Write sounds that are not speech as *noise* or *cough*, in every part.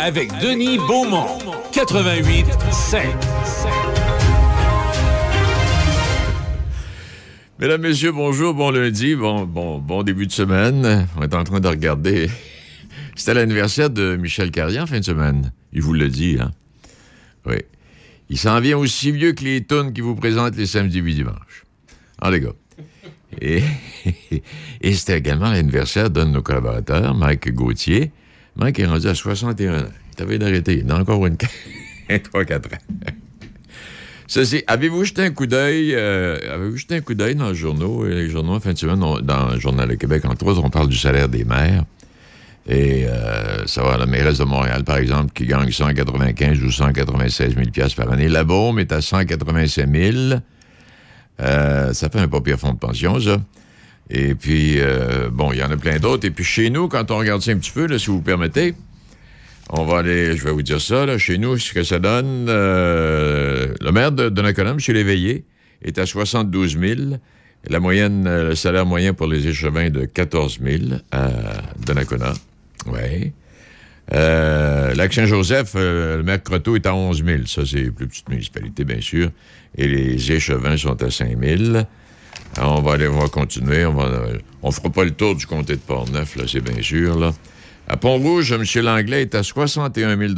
Avec Denis Beaumont, 88 5. Mesdames, Messieurs, bonjour, bon lundi, bon, bon, bon début de semaine. On est en train de regarder. *laughs* C'était l'anniversaire de Michel Carrier en fin de semaine. Il vous le dit, hein? Oui. Il s'en vient aussi vieux que les tonnes qui vous présentent les samedis et dimanches. Ah, les gars. Et, *laughs* et c'était également l'anniversaire d'un de nos collaborateurs, Mike Gauthier. Mike est rendu à 61 ans. Il t'avait d'arrêter. Il a encore une 3-4 *laughs* ans. *laughs* Ceci, avez-vous jeté un coup d'œil, euh, avez-vous jeté un coup d'œil dans les journaux, les journaux dans le Journal de Québec, entre autres, on parle du salaire des maires. Et euh, ça va, la mairesse de Montréal, par exemple, qui gagne 195 ou 196 000 par année. La Baume est à 185 000. Euh, ça fait un pas pire fonds de pension, ça. Et puis, euh, bon, il y en a plein d'autres. Et puis, chez nous, quand on regarde ça un petit peu, là, si vous permettez, on va aller, je vais vous dire ça, là, chez nous, ce que ça donne, euh, le maire de Donnacona, M. Léveillé, est à 72 000. La moyenne, le salaire moyen pour les échevins de 14 000 à Donnacona. Oui. Euh, Lac Saint-Joseph, euh, le maire Croteau est à 11 000. Ça, c'est plus petites municipalités, bien sûr. Et les échevins sont à 5 000. On va aller, on va continuer. On ne fera pas le tour du comté de Port-Neuf, là, c'est bien sûr. Là. À Pont-Rouge, M. Langlais est à 61 000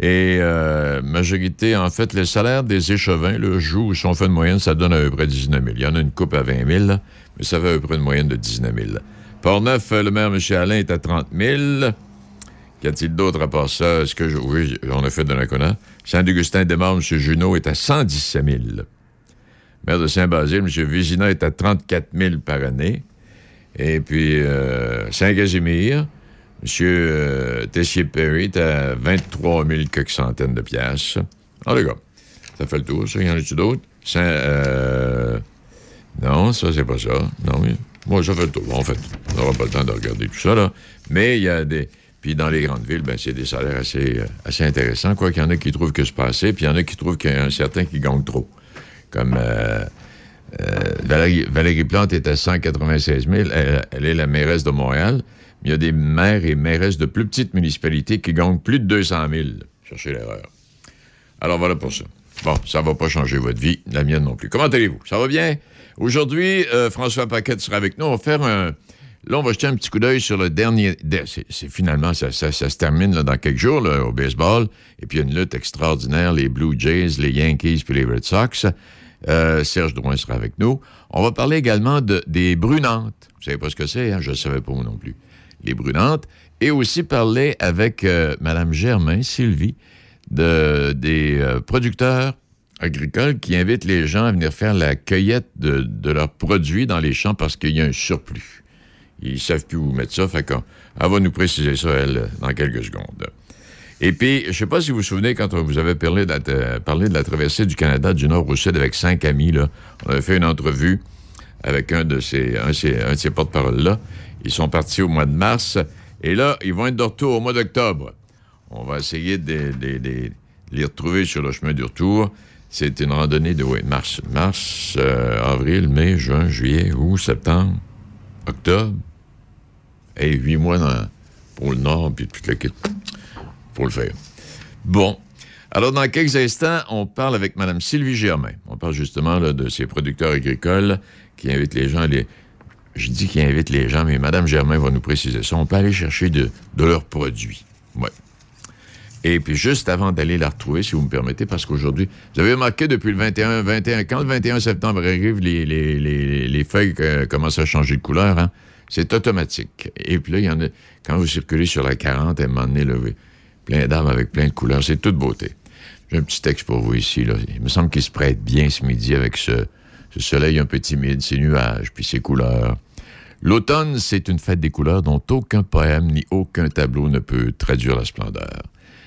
Et euh, majorité, en fait, les salaires des échevins, le joue, si on fait une moyenne, ça donne à peu près 19 000. Il y en a une coupe à 20 000, mais ça fait à peu près une moyenne de 19 000. Port-Neuf, le maire M. Alain est à 30 000. Qu'y a-t-il d'autre à part ça? Est-ce que je... Oui, on a fait de la Saint-Augustin-des-Morts, M. Junot est à 117 000. Maire de Saint-Basile, M. Vizina est à 34 000 par année. Et puis euh, Saint-Casimir, M. Euh, Tessier-Perry est à 23 000 quelques centaines de piastres. Ah, les gars, ça fait le tour, ça. Y en a-tu d'autres? Euh... Non, ça, c'est pas ça. Non, oui. Moi, ça fait le tour. En fait, on n'aura pas le temps de regarder tout ça, là. Mais il y a des... Puis dans les grandes villes, ben, c'est des salaires assez, assez intéressants. Quoi qu'il y en a qui trouvent que c'est pas assez, puis il y en a qui trouvent qu'il y a un certain qui gagne trop. Comme euh, euh, Valérie, Plante est à 196 000. Elle, est la mairesse de Montréal. Mais il y a des maires et mairesses de plus petites municipalités qui gagnent plus de 200 000. Cherchez l'erreur. Alors voilà pour ça. Bon, ça va pas changer votre vie, la mienne non plus. Comment allez-vous? Ça va bien? Aujourd'hui, François Paquette sera avec nous. On va faire un Là, on va jeter un petit coup d'œil sur le dernier. C'est finalement, ça, se termine dans quelques jours au baseball. Et puis, il y a une lutte extraordinaire les Blue Jays, les Yankees puis les Red Sox. Euh, Serge Drouin sera avec nous. On va parler également de, des Brunantes. Vous savez pas ce que c'est, hein? je ne savais pas non plus. Les Brunantes. Et aussi parler avec euh, Mme Germain, Sylvie, de, des euh, producteurs agricoles qui invitent les gens à venir faire la cueillette de, leurs produits dans les champs parce qu'il y a un surplus. Ils savent plus où mettre ça. Fait qu'elle va nous préciser ça, elle, dans quelques secondes. Et puis, je sais pas si vous vous souvenez, quand on vous avait parlé de, la, la traversée du Canada du nord au sud avec cinq amis, on avait fait une entrevue avec un de ces, porte-parole-là. Ils sont partis au mois de mars. Et là, ils vont être de retour au mois d'octobre. On va essayer de, les retrouver sur le chemin du retour. C'est une randonnée de mars, mars euh, avril, mai, juin, juillet, août, septembre, octobre, et huit mois pour le Nord, puis toute l'équipe. Faut le faire. Bon. Alors, dans quelques instants, on parle avec Mme Sylvie Germain. On parle justement de ces producteurs agricoles qui invitent les gens les... Je dis qu'ils invitent les gens, mais Mme Germain va nous préciser ça. On peut aller chercher de, leurs produits. Oui. Et puis, juste avant d'aller la retrouver, si vous me permettez, parce qu'aujourd'hui, vous avez remarqué depuis le 21, 21, quand le 21 septembre arrive, les, les, feuilles euh, commencent à changer de couleur, hein? C'est automatique. Et puis là, il y en a, quand vous circulez sur la 40, à un moment donné, plein d'arbres avec plein de couleurs, c'est toute beauté. J'ai un petit texte pour vous ici. Là. Il me semble qu'il se prête bien ce midi avec ce, soleil un peu timide, ces nuages, puis ces couleurs. L'automne, c'est une fête des couleurs dont aucun poème ni aucun tableau ne peut traduire la splendeur.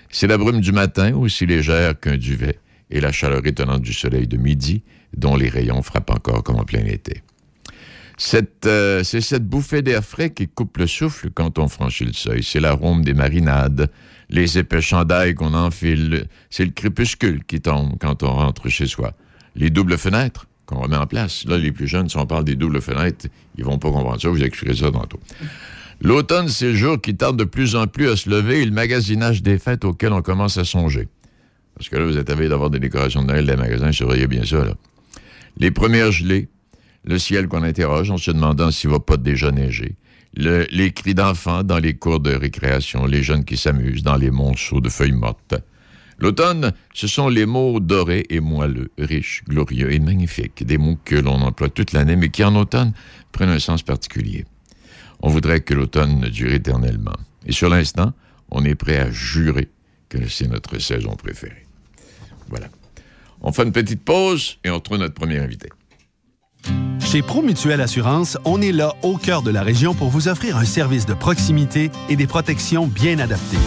C'est la brume du matin, aussi légère qu'un duvet, et la chaleur étonnante du soleil de midi, dont les rayons frappent encore comme en plein été. Euh, c'est cette bouffée d'air frais qui coupe le souffle quand on franchit le seuil. C'est l'arôme des marinades, les épais chandails qu'on enfile. C'est le crépuscule qui tombe quand on rentre chez soi. Les doubles fenêtres qu'on remet en place. Là, les plus jeunes, si on parle des doubles fenêtres, ils vont pas comprendre ça. Vous expliquerai ça tantôt. L'automne, c'est le jour qui tarde de plus en plus à se lever et le magasinage des fêtes auquel on commence à songer. Parce que là, vous êtes à d'avoir des décorations de Noël les magasins, surveillez bien ça. Les premières gelées, le ciel qu'on interroge en se demandant s'il va pas déjà neiger, les cris d'enfants dans les cours de récréation, les jeunes qui s'amusent dans les monceaux de feuilles mortes. L'automne, ce sont les mots dorés et moelleux, riches, glorieux et magnifiques, des mots que l'on emploie toute l'année, mais qui en automne prennent un sens particulier. On voudrait que l'automne dure éternellement. Et sur l'instant, on est prêt à jurer que c'est notre saison préférée. Voilà. On fait une petite pause et on retrouve notre premier invité. Chez Promutuelle Assurance, on est là au cœur de la région pour vous offrir un service de proximité et des protections bien adaptées.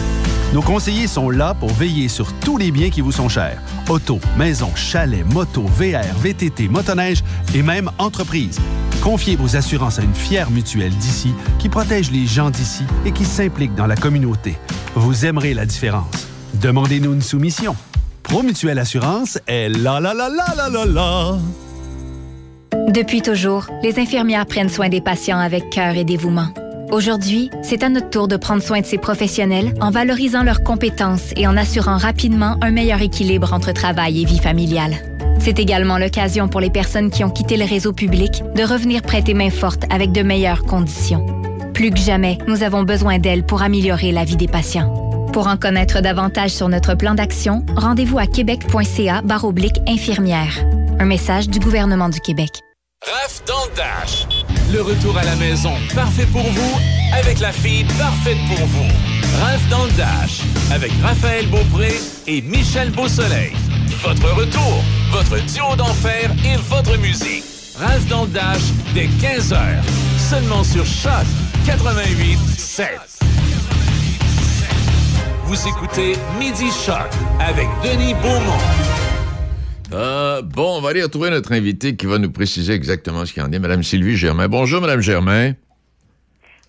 Nos conseillers sont là pour veiller sur tous les biens qui vous sont chers. Auto, maison, chalet, moto, VR, VTT, motoneige et même entreprise. Confiez vos assurances à une fière mutuelle d'ici qui protège les gens d'ici et qui s'implique dans la communauté. Vous aimerez la différence. Demandez-nous une soumission. Promutuelle Assurance est la la la la la la la. Depuis toujours, les infirmières prennent soin des patients avec cœur et dévouement. Aujourd'hui, c'est à notre tour de prendre soin de ces professionnels en valorisant leurs compétences et en assurant rapidement un meilleur équilibre entre travail et vie familiale. C'est également l'occasion pour les personnes qui ont quitté le réseau public de revenir prêter main forte avec de meilleures conditions. Plus que jamais, nous avons besoin d'elles pour améliorer la vie des patients. Pour en connaître davantage sur notre plan d'action, rendez-vous à québec.ca infirmière. Un message du gouvernement du Québec. Raph dans Dash. Le retour à la maison, parfait pour vous, avec la fille parfaite pour vous. Raph dans Dash, avec Raphaël Beaupré et Michel Beausoleil. Votre retour, votre duo d'enfer et votre musique. Raph dans Dash, dès 15h. Seulement sur Choc 88 7. Vous écoutez Midi Choc avec Denis Beaumont. Euh, bon, on va aller retrouver notre invité qui va nous préciser exactement ce qu'il en est, Mme Sylvie Germain. Bonjour, Mme Germain.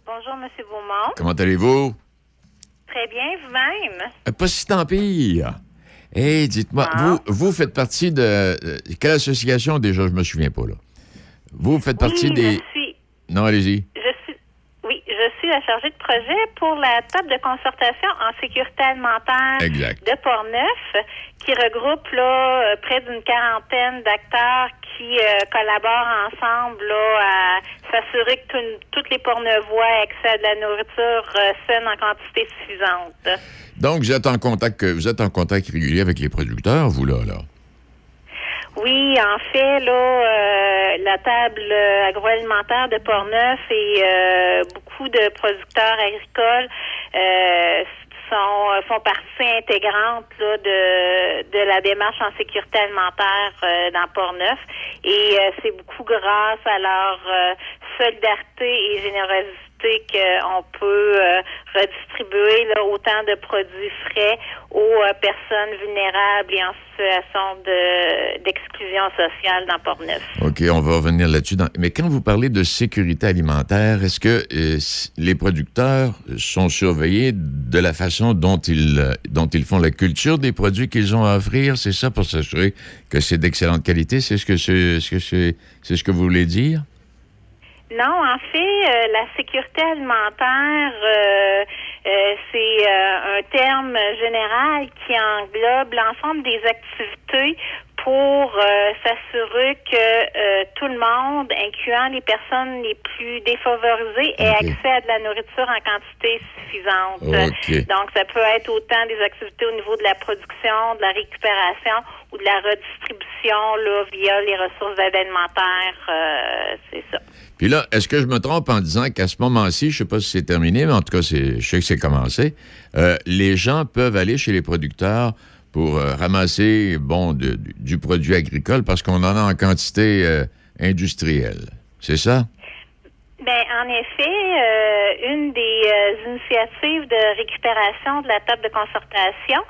Bonjour, M. Beaumont. Comment allez-vous? Très bien, vous-même? Euh, pas si tant pire. Hé, dites-moi, ah. vous, vous faites partie de. Euh, quelle association déjà? Je me souviens pas, là. Vous faites partie des. Je suis... Non, allez-y. Suis la chargée de projet pour la table de concertation en sécurité alimentaire de Portneuf qui regroupe là, euh, près d'une quarantaine d'acteurs qui euh, collaborent ensemble là, à s'assurer que toutes les pornevois accèdent à de la nourriture euh, saine en quantité suffisante. Donc, vous êtes en contact, vous êtes en contact régulier avec les producteurs, vous là, là? Oui, en fait, là, la table agroalimentaire de Portneuf et beaucoup de producteurs agricoles sont euh, font partie intégrante là, de, de la démarche en sécurité alimentaire euh, dans Port-Neuf. Et euh, c'est beaucoup grâce à leur solidarité et générosité qu'on peut euh, redistribuer autant de produits frais aux euh, personnes vulnérables et en situation d'exclusion sociale dans Port-Neuf. OK, on va revenir là-dessus. Mais quand vous parlez de sécurité alimentaire, est-ce que euh, les producteurs sont surveillés de la façon dont ils, dont ils font la culture des produits qu'ils ont à offrir? C'est ça pour s'assurer que c'est d'excellente qualité? C'est ce que vous voulez dire? Non, en fait, euh, la sécurité alimentaire, euh, euh, c'est un terme général qui englobe l'ensemble des activités pour s'assurer que tout le monde, incluant les personnes les plus défavorisées, ait accès à de la nourriture en quantité suffisante. Donc, ça peut être autant des activités au niveau de la production, de la récupération ou de la redistribution là, via les ressources alimentaires. c'est ça. Puis là, est-ce que je me trompe en disant qu'à ce moment-ci, je ne sais pas si c'est terminé, mais en tout cas, je sais que c'est commencé, euh, les gens peuvent aller chez les producteurs pour euh, ramasser, bon, du produit agricole parce qu'on en a en quantité euh, industrielle. C'est ça? Bien, en effet, une des initiatives de récupération de la table de concertation,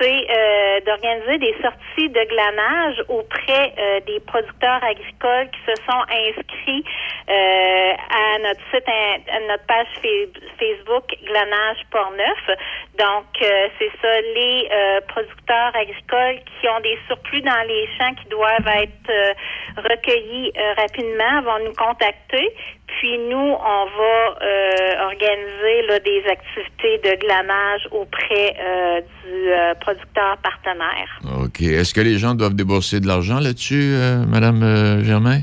c'est euh, d'organiser des sorties de glanage auprès euh, des producteurs agricoles qui se sont inscrits euh, à notre site, à notre page Facebook Glanage Portneuf. Donc, c'est ça, les producteurs agricoles qui ont des surplus dans les champs qui doivent être recueillis rapidement vont nous contacter. Puis nous, on va organiser là, des activités de glanage auprès euh, du euh, producteur partenaire. OK. Est-ce que les gens doivent débourser de l'argent là-dessus, euh, Madame euh, Germain?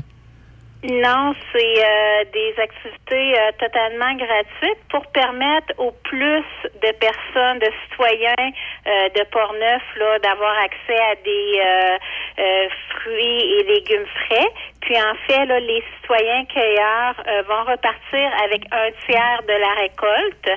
Non, c'est euh, des activités euh, totalement gratuites pour permettre au plus de personnes, de citoyens euh, de Portneuf, là, d'avoir accès à des euh, euh, fruits et légumes frais. Puis en fait, là, les citoyens cueilleurs euh, vont repartir avec un tiers de la récolte.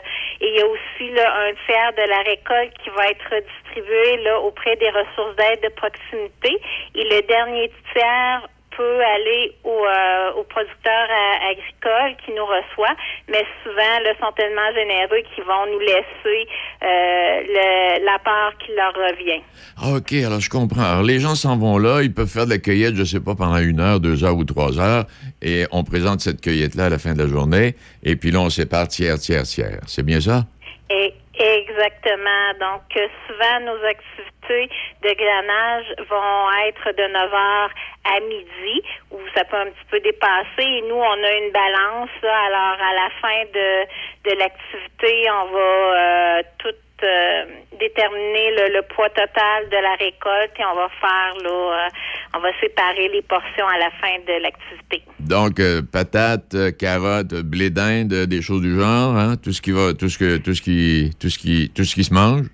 Et il y a aussi là, un tiers de la récolte qui va être distribué là, auprès des ressources d'aide de proximité. Et le dernier tiers peut aller aux, euh, aux producteurs euh, agricoles qui nous reçoivent, mais souvent, là, sont tellement généreux qu'ils vont nous laisser euh, le- la part qui leur revient. Ah, OK, alors je comprends. Alors, les gens s'en vont là, ils peuvent faire de la cueillette, je sais pas, pendant une heure, deux heures ou trois heures, et on présente cette cueillette-là à la fin de la journée, et puis là, on sépare tiers, tiers, tiers. C'est bien ça? Et exactement. Donc, euh, souvent, nos activités de glanage vont être de 9 heures à midi, où ça peut un petit peu dépasser. Et nous, on a une balance. alors, à la fin de, de l'activité, on va euh, tout euh, déterminer le, poids total de la récolte et on va faire là, euh, on va séparer les portions à la fin de l'activité. Donc, patates, carottes, blé d'Inde, des choses du genre, hein? Tout ce qui va, tout ce que, tout ce qui, tout ce qui, tout ce qui se mange?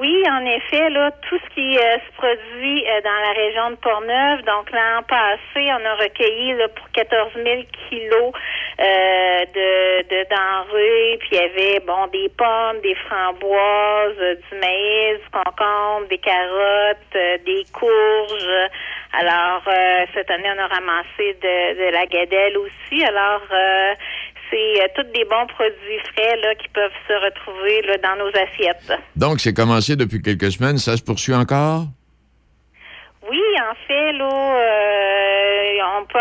Oui, en effet, là, tout ce qui euh, se produit euh, dans la région de Portneuf. Donc, l'an passé, on a recueilli là, pour 14 000 kilos euh, de, de denrées. Puis, il y avait, bon, des pommes, des framboises, euh, du maïs, du concombre, des carottes, des courges. Alors, cette année, on a ramassé de, de la gadelle aussi. Alors, c'est euh, tous des bons produits frais là, qui peuvent se retrouver là, dans nos assiettes. Donc, c'est commencé depuis quelques semaines. Ça se poursuit encore? Oui, en fait, là, euh, on peut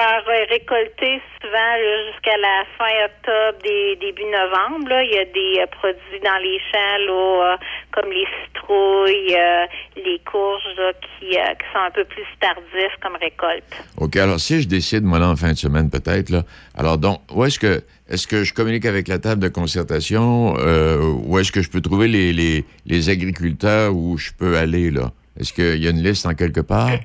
récolter souvent jusqu'à la fin octobre, des, début novembre. Là. Il y a des euh, produits dans les champs, là, euh, comme les citrouilles, les courges, là, qui, qui sont un peu plus tardifs comme récolte. OK, alors si je décide, moi, là, en fin de semaine, peut-être, là, alors donc, où est-ce que, est-ce que je communique avec la table de concertation, euh, où est-ce que je peux trouver les, les, les agriculteurs où je peux aller, là? Est-ce qu'il y a une liste en quelque part? *laughs*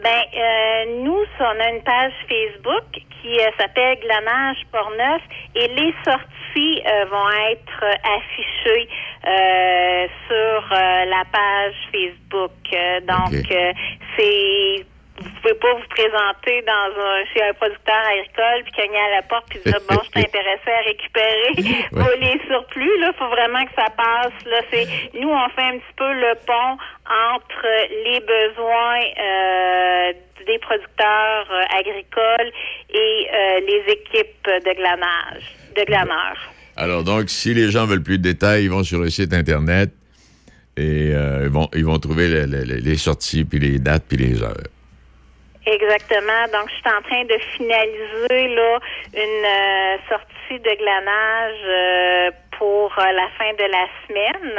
Ben, euh, nous, on a une page Facebook qui euh, s'appelle Glanage Portneuf et les sorties euh, vont être euh, affichées sur la page Facebook. Donc, c'est vous pouvez pas vous présenter dans un chez un producteur agricole puis cogner à la porte puis dire bon je *laughs* intéressé à récupérer Ouais. *laughs* les surplus là faut vraiment que ça passe là c'est nous on fait un petit peu le pont entre les besoins euh, des producteurs euh, agricoles et euh, les équipes de glanage de glaneurs Alors, donc, si les gens veulent plus de détails, ils vont sur le site Internet et ils, vont, ils vont trouver le- le- le- les sorties, puis les dates, puis les heures. Exactement. Donc, je suis en train de finaliser là une euh, sortie de glanage euh, pour euh, la fin de la semaine.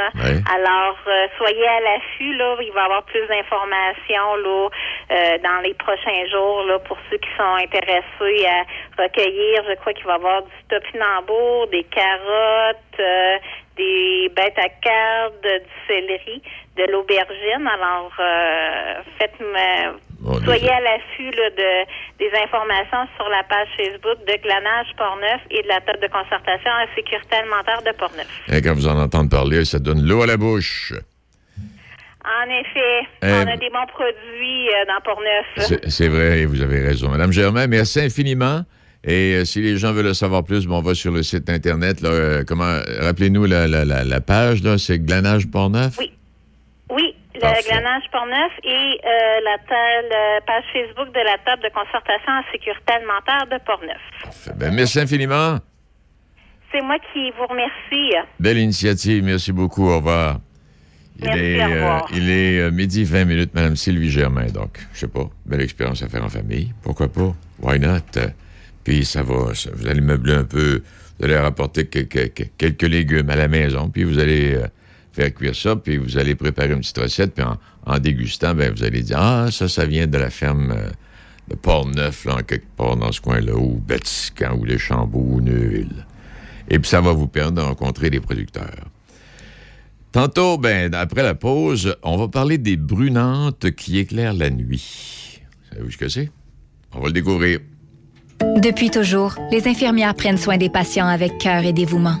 Alors, euh, soyez à l'affût là. Il va y avoir plus d'informations là euh, dans les prochains jours là pour ceux qui sont intéressés à recueillir. Je crois qu'il va y avoir du topinambour, des carottes. euh, des bêtes à cardes, du céleri, de l'aubergine. Alors, euh, faites-moi, Bon, soyez déjà. à l'affût de, des informations sur la page Facebook de Glanage Portneuf et de la table de concertation en sécurité alimentaire de Portneuf. Et quand vous en entendez parler, ça donne l'eau à la bouche. En effet, Eh, on a des bons produits euh, dans Portneuf. C'est vrai, vous avez raison. Madame Germain, merci infiniment. Et euh, si les gens veulent en savoir plus, bon, on va sur le site Internet. Là, euh, comment, rappelez-nous la, la, la, la page, c'est Glanage Portneuf? Oui. Oui, le Parfait. Glanage Portneuf et euh, la, la page Facebook de la table de concertation en sécurité alimentaire de Portneuf. Ben, merci infiniment. C'est moi qui vous remercie. Belle initiative. Merci beaucoup. Au revoir. Il Merci, est, au revoir. il est euh, midi 20 minutes, Madame Sylvie Germain. Donc, je sais pas, belle expérience à faire en famille. Pourquoi pas? Why not? Euh, Puis ça va, ça- vous allez meubler un peu, vous allez rapporter que- que- que- quelques légumes à la maison, puis vous allez euh, faire cuire ça, puis vous allez préparer une petite recette, puis en, dégustant, ben, vous allez dire, ah, ça, ça vient de la ferme euh, de Port-Neuf, là, quelque part dans ce coin-là, ou Batiscan, ou les Chambeaux, ou Neuville. Et puis ça va vous permettre de rencontrer des producteurs. Tantôt, ben, après la pause, on va parler des brunantes qui éclairent la nuit. Savez-vous ce que c'est? On va le découvrir. Depuis toujours, les infirmières prennent soin des patients avec cœur et dévouement.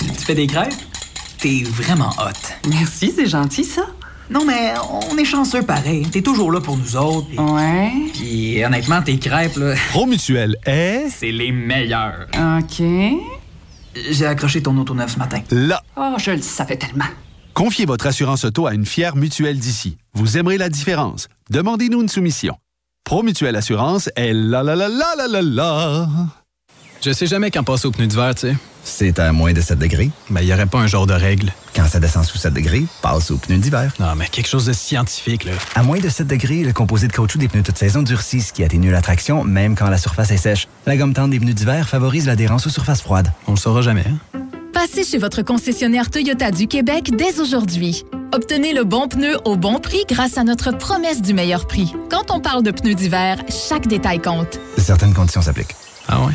tu, fais des crêpes? T'es vraiment hot. Merci, c'est gentil ça. Non, mais on est chanceux pareil. T'es toujours là pour nous autres. Ouais. puis, honnêtement, tes crêpes, là, *laughs* Promutuel est c'est les meilleurs. OK. J'ai accroché ton auto neuf ce matin. là. Oh, je le savais tellement. Confiez votre assurance auto à une fière mutuelle d'ici. Vous aimerez la différence. Demandez-nous une soumission. Promutuelle Assurance est la la la la la la la. Je sais jamais quand passer au pneu d'hiver, tu sais. C'est à moins de 7 degrés. Mais y aurait pas un genre de règle. Quand ça descend sous 7 degrés, passe aux pneus d'hiver. Non, mais quelque chose de scientifique, là. À moins de 7 degrés, le composé de caoutchouc des pneus toute saison durcit, ce qui atténue la traction même quand la surface est sèche. La gomme tendre des pneus d'hiver favorise l'adhérence aux surfaces froides. On le saura jamais, hein? Passez chez votre concessionnaire Toyota du Québec dès aujourd'hui. Obtenez le bon pneu au bon prix grâce à notre promesse du meilleur prix. Quand on parle de pneus d'hiver, chaque détail compte. Certaines conditions s'appliquent. Ah ouais?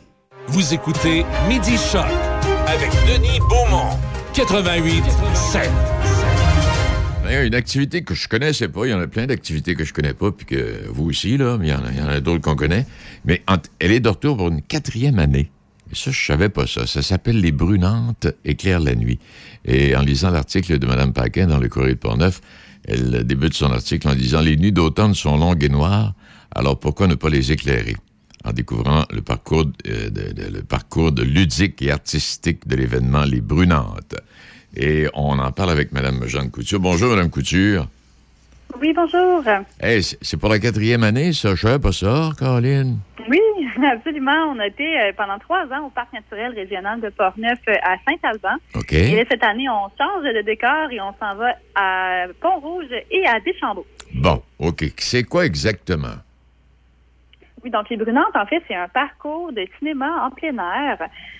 Vous écoutez Midi Choc avec Denis Beaumont. 88 7. Il y a une activité que je connaissais pas. Il y en a plein d'activités que je connais pas, puis que vous aussi, là, il y en a, d'autres qu'on connaît. Mais elle est de retour pour une quatrième année. Et ça, je savais pas ça. Ça s'appelle Les Brunantes éclairent la nuit. Et en lisant l'article de Mme Paquin dans le Courrier de Portneuf, elle débute son article en disant Les nuits d'automne sont longues et noires, alors pourquoi ne pas les éclairer? En découvrant le parcours, de, de- le parcours de ludique et artistique de l'événement Les Brunantes. Et on en parle avec Mme Jeanne Couture. Bonjour, Mme Couture. Oui, bonjour. Hey, c'est c'est pour la quatrième année, ça. Je savais pas ça, Caroline. Oui, *laughs* absolument. On a été euh, pendant trois ans au Parc naturel régional de Portneuf euh, à Saint-Alban. OK. Et là, cette année, on change de décor et on s'en va à Pont-Rouge et à Deschambault. Bon, OK. C'est quoi exactement? Oui, donc les Brunantes, en fait, c'est un parcours de cinéma en plein air.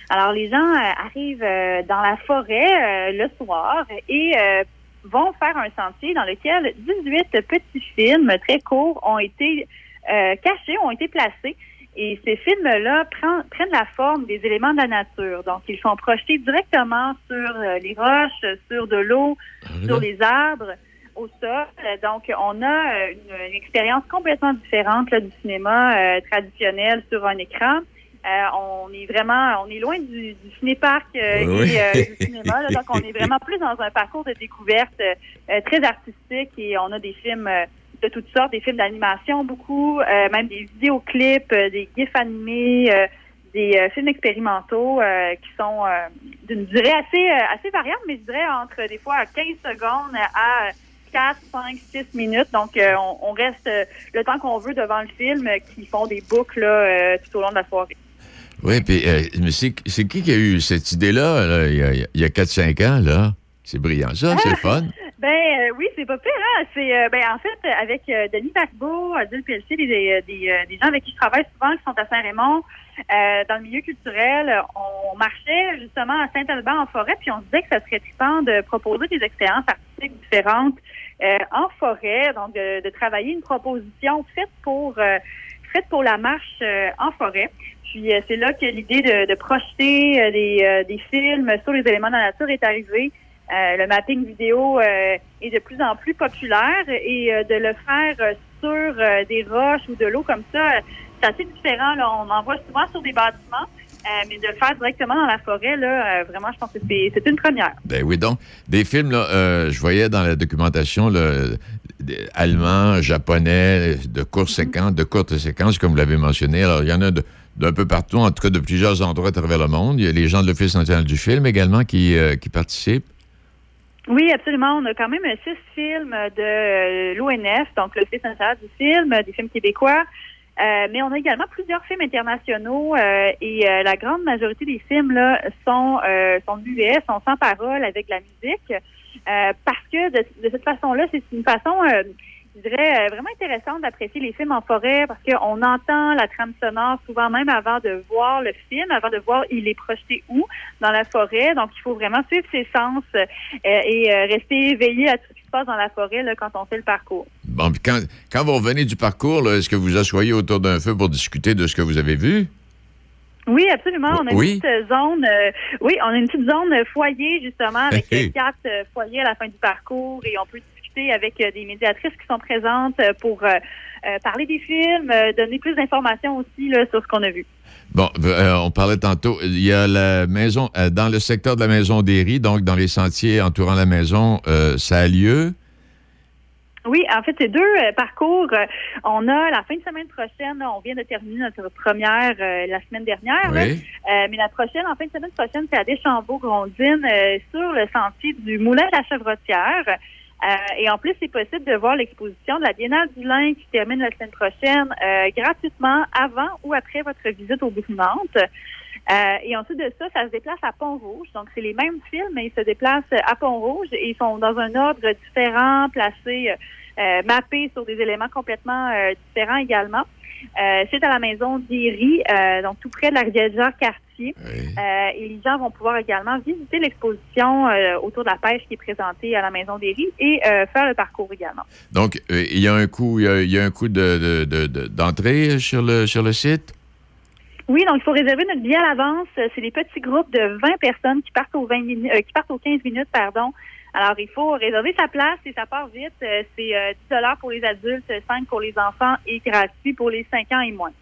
Alors, les gens euh, arrivent euh, dans la forêt euh, le soir et euh, vont faire un sentier dans lequel 18 petits films très courts ont été euh, cachés, ont été placés. Et ces films-là prennent, prennent la forme des éléments de la nature. Donc, ils sont projetés directement sur euh, les roches, sur de l'eau, sur les arbres, au sol. Donc, on a une, une expérience complètement différente là, du cinéma euh, traditionnel sur un écran. Euh, on est vraiment, on est loin du, du cinéparc euh, Oui. et euh, du cinéma. là. donc, on est vraiment plus dans un parcours de découverte euh, très artistique et on a des films euh, de toutes sortes, des films d'animation beaucoup, euh, même des vidéoclips, euh, des gifs animés, euh, des euh, films expérimentaux euh, qui sont euh, d'une durée assez euh, assez variable, mais je dirais entre des fois 15 secondes à 4, 5, 6 minutes. Donc, euh, on, on reste euh, le temps qu'on veut devant le film euh, qui font des boucles là, euh, tout au long de la soirée. Oui, puis euh, mais c'est qui qui a eu cette idée-là, là, il y a, a 4-5 ans, là? C'est brillant, ça, c'est le fun. *laughs* C'est pas pire. Hein? C'est euh, ben en fait avec euh, Denis Paquebot, Adil Pelletier, des, des, des, euh, des gens avec qui je travaille souvent qui sont à Saint-Raymond, euh, dans le milieu culturel, on marchait justement à Saint-Alban en forêt, puis on se disait que ça serait trippant de proposer des expériences artistiques différentes euh, en forêt, donc de, de travailler une proposition faite pour euh, faite pour la marche en forêt. Puis c'est là que l'idée de, de projeter des, des films sur les éléments de la nature est arrivée. Euh, le mapping vidéo euh, est de plus en plus populaire et euh, de le faire sur des roches ou de l'eau comme ça, c'est assez différent. Là. On en voit souvent sur des bâtiments, mais de le faire directement dans la forêt, là, vraiment, je pense que c'est une première. Ben oui, donc, des films, là, euh, je voyais dans la documentation, des- allemand, japonais, de courtes séquences, de courtes séquences, comme vous l'avez mentionné. Alors, il y en a de- d'un peu partout, en tout cas de plusieurs endroits à travers le monde. Il y a les gens de l'Office national du film également qui, euh, qui participent. Oui, absolument. On a quand même six films de euh, l'ONF, donc l'Office national du film, euh, des films québécois. Euh, mais on a également plusieurs films internationaux euh, et euh, la grande majorité des films là sont euh, sont muets, sont sans parole avec la musique, parce que de, de cette façon-là, c'est une façon, je dirais, euh, vraiment intéressante d'apprécier les films en forêt, parce qu'on entend la trame sonore souvent même avant de voir le film, avant de voir il est projeté où dans la forêt. Donc, il faut vraiment suivre ses sens euh, et euh, rester éveillé à tout ce qui se passe dans la forêt là, quand on fait le parcours. Bon, puis quand, quand vous revenez du parcours, est-ce que vous asseyez autour d'un feu pour discuter de ce que vous avez vu? Oui, absolument. On a une Oui. petite zone, euh, oui, on a une petite zone foyer justement avec *laughs* quatre foyers à la fin du parcours et on peut discuter avec euh, des médiatrices qui sont présentes euh, pour euh, parler des films, donner plus d'informations aussi là, sur ce qu'on a vu. Bon, euh, on parlait tantôt, il y a la maison, euh, dans le secteur de la maison des riz, donc dans les sentiers entourant la maison, euh, ça a lieu? Oui, en fait, c'est deux euh, parcours. Euh, on a la fin de semaine prochaine, on vient de terminer notre première euh, la semaine dernière. Oui. Mais la prochaine, en fin de semaine prochaine, c'est à Deschambault-Grondines, euh, sur le sentier du Moulin de la Chevrotière. Euh, et en plus, c'est possible de voir l'exposition de la Biennale du Lin qui termine la semaine prochaine euh, gratuitement avant ou après votre visite au Bourg-Nantes. Euh, et ensuite de ça, ça se déplace à Pont-Rouge. Donc, c'est les mêmes films, mais ils se déplacent à Pont-Rouge et ils sont dans un ordre différent, placés, euh, mappés sur des éléments complètement euh, différents également. Euh, c'est à la maison d'Iry, euh, donc tout près de la rivière Jean-Cartier. Euh, et les gens vont pouvoir également visiter l'exposition euh, autour de la pêche qui est présentée à la maison d'Iry et faire le parcours également. Donc, il y a un coût, il y a, il y a un coût de- de- de- de- d'entrée sur, le, sur le site? Oui, donc il faut réserver notre billet à l'avance. C'est des petits groupes de 20 personnes qui partent aux 20 minutes, qui partent aux 15 minutes, pardon. Alors, il faut réserver sa place et ça part vite. Euh, C'est euh, 10 pour les adultes, 5 pour les enfants et gratuit pour les 5 ans et moins.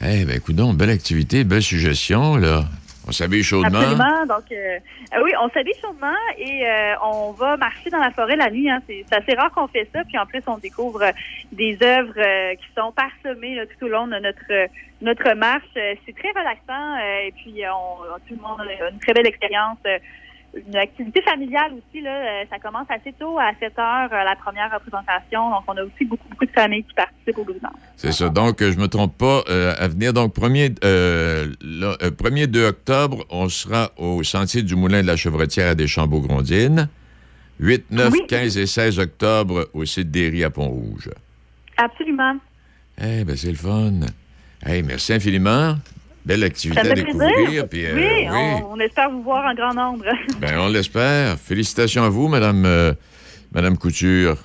Eh bien, écoute donc, belle activité, belle suggestion, là. On s'habille chaudement. Absolument. Donc, euh, euh, oui, on s'habille chaudement et euh, on va marcher dans la forêt la nuit. Hein. C'est assez rare qu'on fait ça. Puis en plus, on découvre euh, des œuvres euh, qui sont parsemées là, tout au long de notre euh, notre marche. Euh, C'est très relaxant euh, et puis euh, on, tout le monde a une très belle expérience. Une activité familiale aussi, là, euh, ça commence assez tôt, à 7 heures, euh, la première représentation. Donc, on a aussi beaucoup, beaucoup de familles qui participent au Brisant. C'est ça. Donc, euh, je me trompe pas, euh, à venir. Donc, 1er, euh, là, euh, 1er 2 octobre, on sera au sentier du Moulin de la Chevretière à Deschambault-Grondines. 8, 9, Oui. 15 et 16 octobre au site d'Éry à Pont-Rouge. Absolument. Eh bien, c'est le fun. Hey, merci infiniment. Belle activité à découvrir. puis, euh, oui, oui. On, on espère vous voir en grand nombre. *laughs* Ben, on l'espère. Félicitations à vous, Madame, euh, Madame Couture.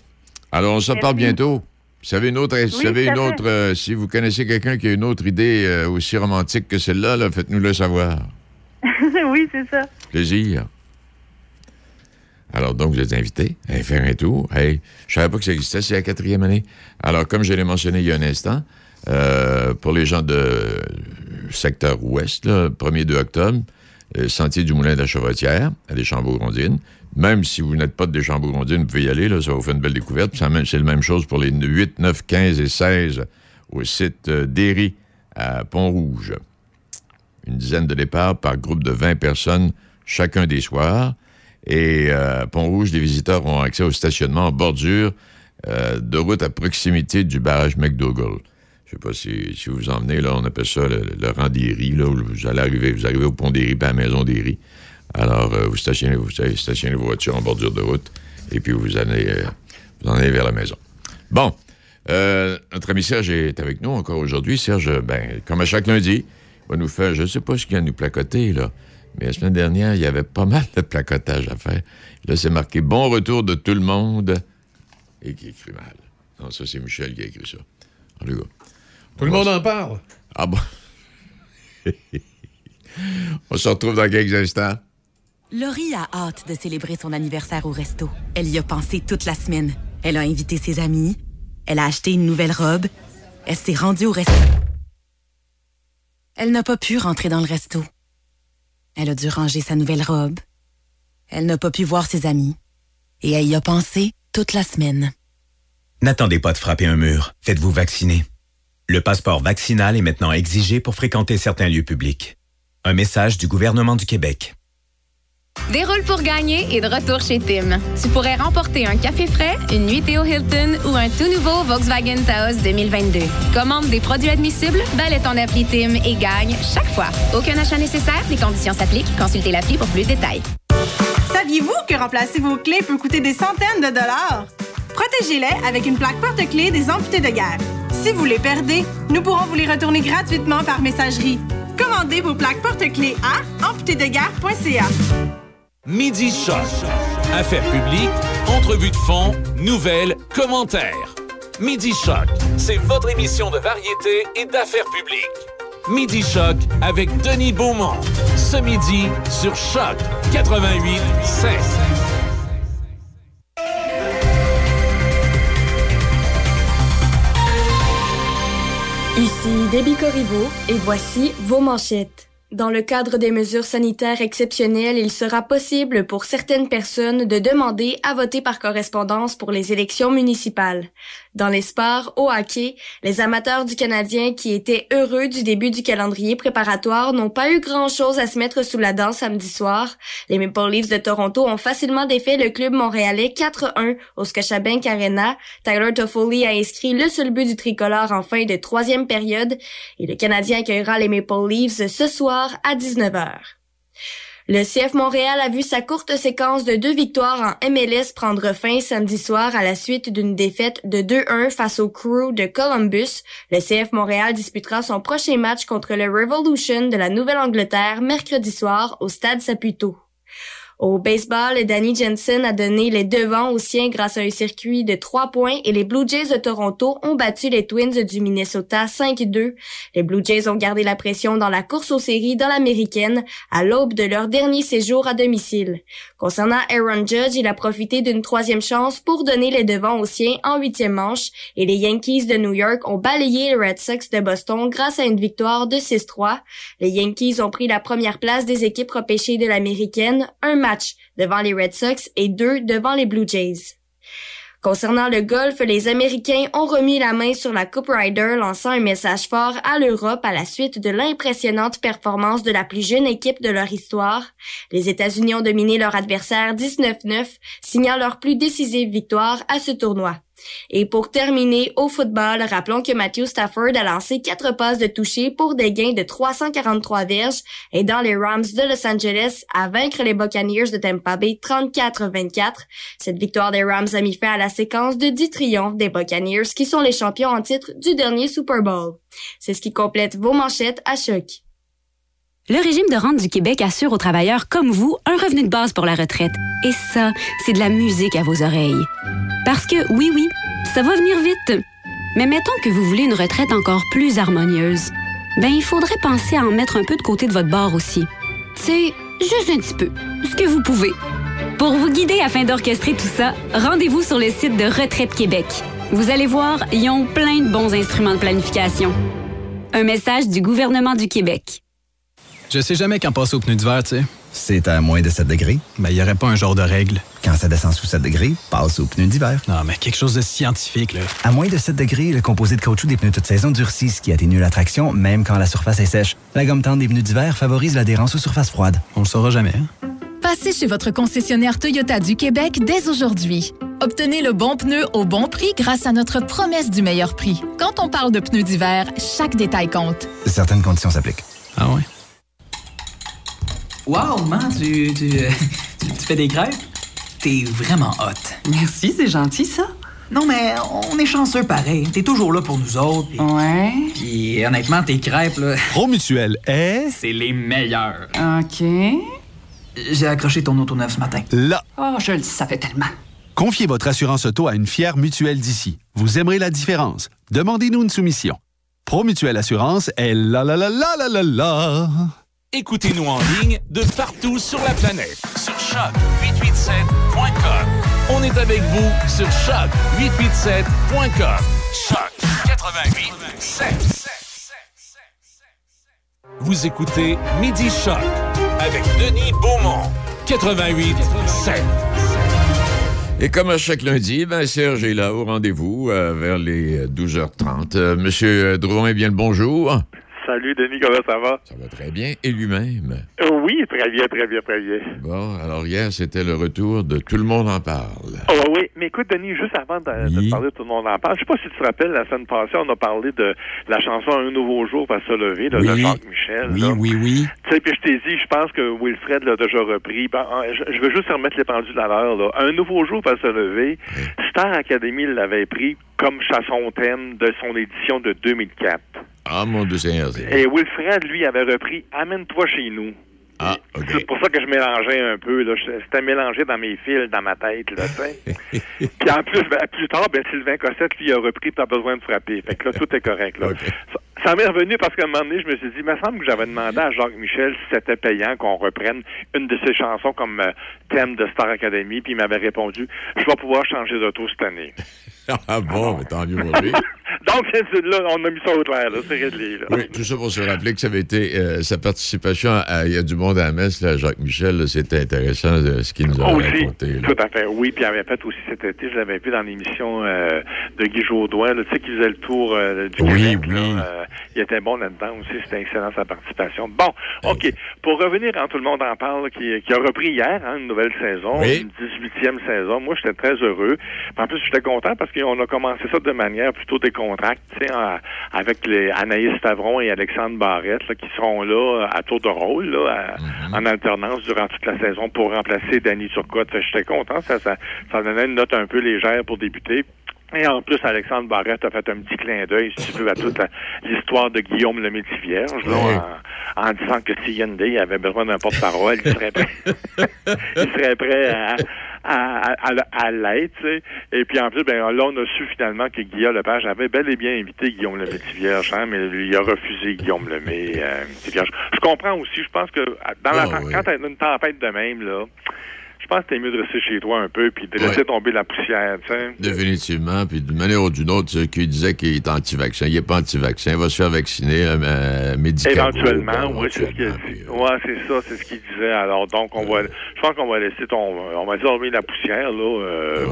Alors, on se parle bientôt. Vous savez une autre, vous savez une autre, euh, si vous connaissez quelqu'un qui a une autre idée aussi romantique que celle-là, là, faites-nous le savoir. *laughs* oui, c'est ça. Plaisir. Alors, donc, vous êtes invité à faire un tour. Hey, je savais pas que ça existait, c'est la quatrième année. Alors, comme je l'ai mentionné il y a un instant, pour les gens de secteur ouest, là, 1er 2 octobre, euh, Sentier du Moulin de la Chevretière, à Deschambault-Grondines. Même si vous n'êtes pas de Deschambault-Grondines, vous pouvez y aller, là, ça vous faire une belle découverte. C'est la même chose pour les 8, 9, 15 et 16 au site euh, d'Éry à Pont-Rouge une dizaine de départs par groupe de 20 personnes chacun des soirs. Et euh, à Pont-Rouge, les visiteurs ont accès au stationnement en bordure euh, de route à proximité du barrage McDougall. Je sais pas si, si vous vous emmenez, là, on appelle ça le, rang d'Éry, là, où vous allez arriver, vous arrivez au pont d'Éry, puis à la maison d'Éry. Alors, euh, vous, stationnez, vous stationnez vos voitures en bordure de route, et puis vous allez, euh, vous en allez vers la maison. Bon, euh, notre ami Serge est avec nous encore aujourd'hui. Serge, ben, comme à chaque lundi, va nous faire, je sais pas ce qu'il y a à nous placoter, là, mais la semaine dernière, il y avait pas mal de placotage à faire. Là, c'est marqué Bon retour de tout le monde et qui écrit mal. Non, ça, c'est Michel qui a écrit ça. En. Tout le monde en parle. Ah bon? *laughs* On se retrouve dans quelques instants. Laurie a hâte de célébrer son anniversaire au resto. Elle y a pensé toute la semaine. Elle a invité ses amis. Elle a acheté une nouvelle robe. Elle s'est rendue au resto. Elle n'a pas pu rentrer dans le resto. Elle a dû ranger sa nouvelle robe. Elle n'a pas pu voir ses amis. Et elle y a pensé toute la semaine. N'attendez pas de frapper un mur. Faites-vous vacciner. Le passeport vaccinal est maintenant exigé pour fréquenter certains lieux publics. Un message du gouvernement du Québec. Déroule pour gagner et de retour chez Tim. Tu pourrais remporter un café frais, une nuitée au Hilton ou un tout nouveau Volkswagen Taos 2022. Commande des produits admissibles, balaie ton appli Tim et gagne chaque fois. Aucun achat nécessaire, les conditions s'appliquent. Consultez l'appli pour plus de détails. Saviez-vous que remplacer vos clés peut coûter des centaines de dollars? Protégez-les avec une plaque porte-clés des amputés de guerre. Si vous les perdez, nous pourrons vous les retourner gratuitement par messagerie. Commandez vos plaques porte-clés à amputédeguerre.ca. Midi Choc. Affaires publiques, entrevues de fond, nouvelles, commentaires. Midi Choc, c'est votre émission de variété et d'affaires publiques. Midi Choc avec Denis Beaumont. Ce midi sur Choc 88 7. Ici Debbie Corriveau et voici vos manchettes. Dans le cadre des mesures sanitaires exceptionnelles, il sera possible pour certaines personnes de demander à voter par correspondance pour les élections municipales. Dans les sports, au hockey, les amateurs du Canadien qui étaient heureux du début du calendrier préparatoire n'ont pas eu grand-chose à se mettre sous la dent samedi soir. Les Maple Leafs de Toronto ont facilement défait le club montréalais 4-1 au Scotiabank Arena. Tyler Toffoli a inscrit le seul but du tricolore en fin de troisième période et le Canadien accueillera les Maple Leafs ce soir à 19h. Le CF Montréal a vu sa courte séquence de deux victoires en MLS prendre fin samedi soir à la suite d'une défaite de 2-1 face au Crew de Columbus. Le CF Montréal disputera son prochain match contre le Revolution de la Nouvelle-Angleterre mercredi soir au Stade Saputo. Au baseball, Danny Jensen a donné les devants aux siens grâce à un circuit de trois points et les Blue Jays de Toronto ont battu les Twins du Minnesota 5-2. Les Blue Jays ont gardé la pression dans la course aux séries dans l'américaine à l'aube de leur dernier séjour à domicile. Concernant Aaron Judge, il a profité d'une troisième chance pour donner les devants aux siens en huitième manche et les Yankees de New York ont balayé les Red Sox de Boston grâce à une victoire de 6-3. Les Yankees ont pris la première place des équipes repêchées de l'américaine, un match devant les Red Sox et deux devant les Blue Jays. Concernant le golf, les Américains ont remis la main sur la Coupe Ryder, lançant un message fort à l'Europe à la suite de l'impressionnante performance de la plus jeune équipe de leur histoire. Les États-Unis ont dominé leur adversaire 19-9, signant leur plus décisive victoire à ce tournoi. Et pour terminer, au football, rappelons que Matthew Stafford a lancé quatre passes de toucher pour des gains de 343 verges, aidant les Rams de Los Angeles à vaincre les Buccaneers de Tampa Bay 34-24. Cette victoire des Rams a mis fin à la séquence de 10 triomphes des Buccaneers qui sont les champions en titre du dernier Super Bowl. C'est ce qui complète vos manchettes à choc. Le régime de rente du Québec assure aux travailleurs comme vous un revenu de base pour la retraite. Et ça, c'est de la musique à vos oreilles. Parce que, oui, oui, ça va venir vite. Mais mettons que vous voulez une retraite encore plus harmonieuse. Ben, il faudrait penser à en mettre un peu de côté de votre bord aussi. C'est juste un petit peu, ce que vous pouvez. Pour vous guider afin d'orchestrer tout ça, rendez-vous sur le site de Retraite Québec. Vous allez voir, ils ont plein de bons instruments de planification. Un message du gouvernement du Québec. Je sais jamais quand passer au pneu d'hiver, tu sais. C'est à moins de 7 degrés. Mais il n'y aurait pas un genre de règle. Quand ça descend sous 7 degrés, passe aux pneus d'hiver. Non, mais quelque chose de scientifique, là. À moins de 7 degrés, le composé de caoutchouc des pneus toute saison durcit, ce qui atténue la traction, même quand la surface est sèche. La gomme tendre des pneus d'hiver favorise l'adhérence aux surfaces froides. On le saura jamais, hein? Passez chez votre concessionnaire Toyota du Québec dès aujourd'hui. Obtenez le bon pneu au bon prix grâce à notre promesse du meilleur prix. Quand on parle de pneus d'hiver, chaque détail compte. Certaines conditions s'appliquent. Ah ouais? Wow, man, tu, tu, *laughs* tu, tu fais des crêpes? T'es vraiment hot. Merci, c'est gentil, ça. Non, mais on est chanceux pareil. T'es toujours là pour nous autres. pis- Ouais. Puis honnêtement, tes crêpes, là, *laughs* Promutuel est c'est les meilleurs. OK. J'ai accroché ton auto neuf ce matin. là. Oh, je le savais tellement. Confiez votre assurance auto à une fière mutuelle d'ici. Vous aimerez la différence. Demandez-nous une soumission. Promutuelle Assurance est la la la la la la la. Écoutez-nous en ligne de partout sur la planète. Sur choc887.com. On est avec vous sur choc887.com. Choc 88 7. Vous écoutez Midi Choc avec Denis Beaumont. 88 7. Et comme à chaque lundi, ben Serge est là au rendez-vous euh, vers les 12h30. Euh, Monsieur Drouin, bien le bonjour. Salut Denis, comment ça va? Ça va très bien. Et lui-même? Euh, oui, très bien, très bien, très bien. Bon, alors hier, c'était le retour de Tout le monde en parle. Oh, oui, mais écoute, Denis, juste avant de, de parler de Tout le monde en parle, je sais pas si tu te rappelles, la semaine passée, on a parlé de la chanson Un nouveau jour va se lever de Oui. Jacques Michel. Oui, là. oui, oui. Tu sais, puis je t'ai dit, je pense que Wilfred l'a déjà repris. Ben, je, veux juste remettre les pendules à l'heure. là. Un nouveau jour va se lever. Star Academy l'avait pris comme chanson thème de son édition de 2004. Ah, mon Dieu Seigneur. Et Wilfred, lui, avait repris Amène-toi chez nous. Ah, OK. C'est pour ça que je mélangeais un peu. C'était mélangé dans mes fils, dans ma tête. Là. *laughs* Puis en plus, ben, plus tard, ben, Sylvain Cossette, lui, a repris T'as besoin de frapper. Fait que là, *laughs* tout est correct. Là. Ça m'est revenu parce qu'à un moment donné, je me suis dit, il me semble que j'avais demandé à Jacques Michel si c'était payant qu'on reprenne une de ses chansons comme euh, thème de Star Academy. Puis il m'avait répondu, je vais pouvoir changer d'auto cette année. *laughs* Ah bon, mais tant mieux pour lui. *laughs* Donc, là, on a mis ça au clair. là. C'est réglé. Là. Oui, tout ça pour se rappeler que ça avait été euh, sa participation à Il y a du monde à la messe, là, Jacques Michel, c'était intéressant euh, ce qu'il nous a Aussi, raconté. là. tout à fait. Oui, puis il avait fait aussi cet été, je l'avais vu dans l'émission euh, de Guy Jodoin, tu sais, qui faisait le tour euh, du Oui, Québec. là. Euh, il était bon là-dedans aussi, c'était excellent sa participation. Bon, OK. Pour revenir en Tout le monde en parle, qui, qui a repris hier hein, une nouvelle saison, Oui. une 18e saison, moi j'étais très heureux. En plus, j'étais content parce qu'on a commencé ça de manière plutôt décontracte, tu sais, en- avec les Anaïs Stavron et Alexandre Barrette, là, qui seront là euh, à tour de rôle, là, à- en alternance durant toute la saison pour remplacer Danny Turcotte. J'étais content, ça, ça, ça donnait une note un peu légère pour débuter. Et en plus, Alexandre Barrette a fait un petit clin d'œil, si tu veux, à toute la- l'histoire de Guillaume le Métis-Vierge, là, en, en disant que si Hyundai avait besoin d'un porte-parole, il serait prêt, *laughs* il serait prêt à, à, à. Et puis en plus, ben là, on a su finalement que Guillaume Lepage avait bel et bien invité Guillaume le Métis-Vierge, hein, mais lui, il a refusé Guillaume le Mé, euh. Je comprends aussi, je pense que dans la, Ah, oui. quand t'as une tempête de même, là, je pense que t'es mieux de rester chez toi un peu puis de laisser Ouais. tomber la poussière, tu sais. Définitivement. Puis d'une manière ou d'une autre, ceux qui disaient qu'il est anti-vaccin, il n'est pas anti-vaccin, il va se faire vacciner euh, médicalement. Éventuellement, oui, c'est ce qu'il a dit. Ouais, c'est ça, c'est ce qu'il disait. Alors, donc, on va, je pense qu'on va laisser ton, on va la poussière, là. euh,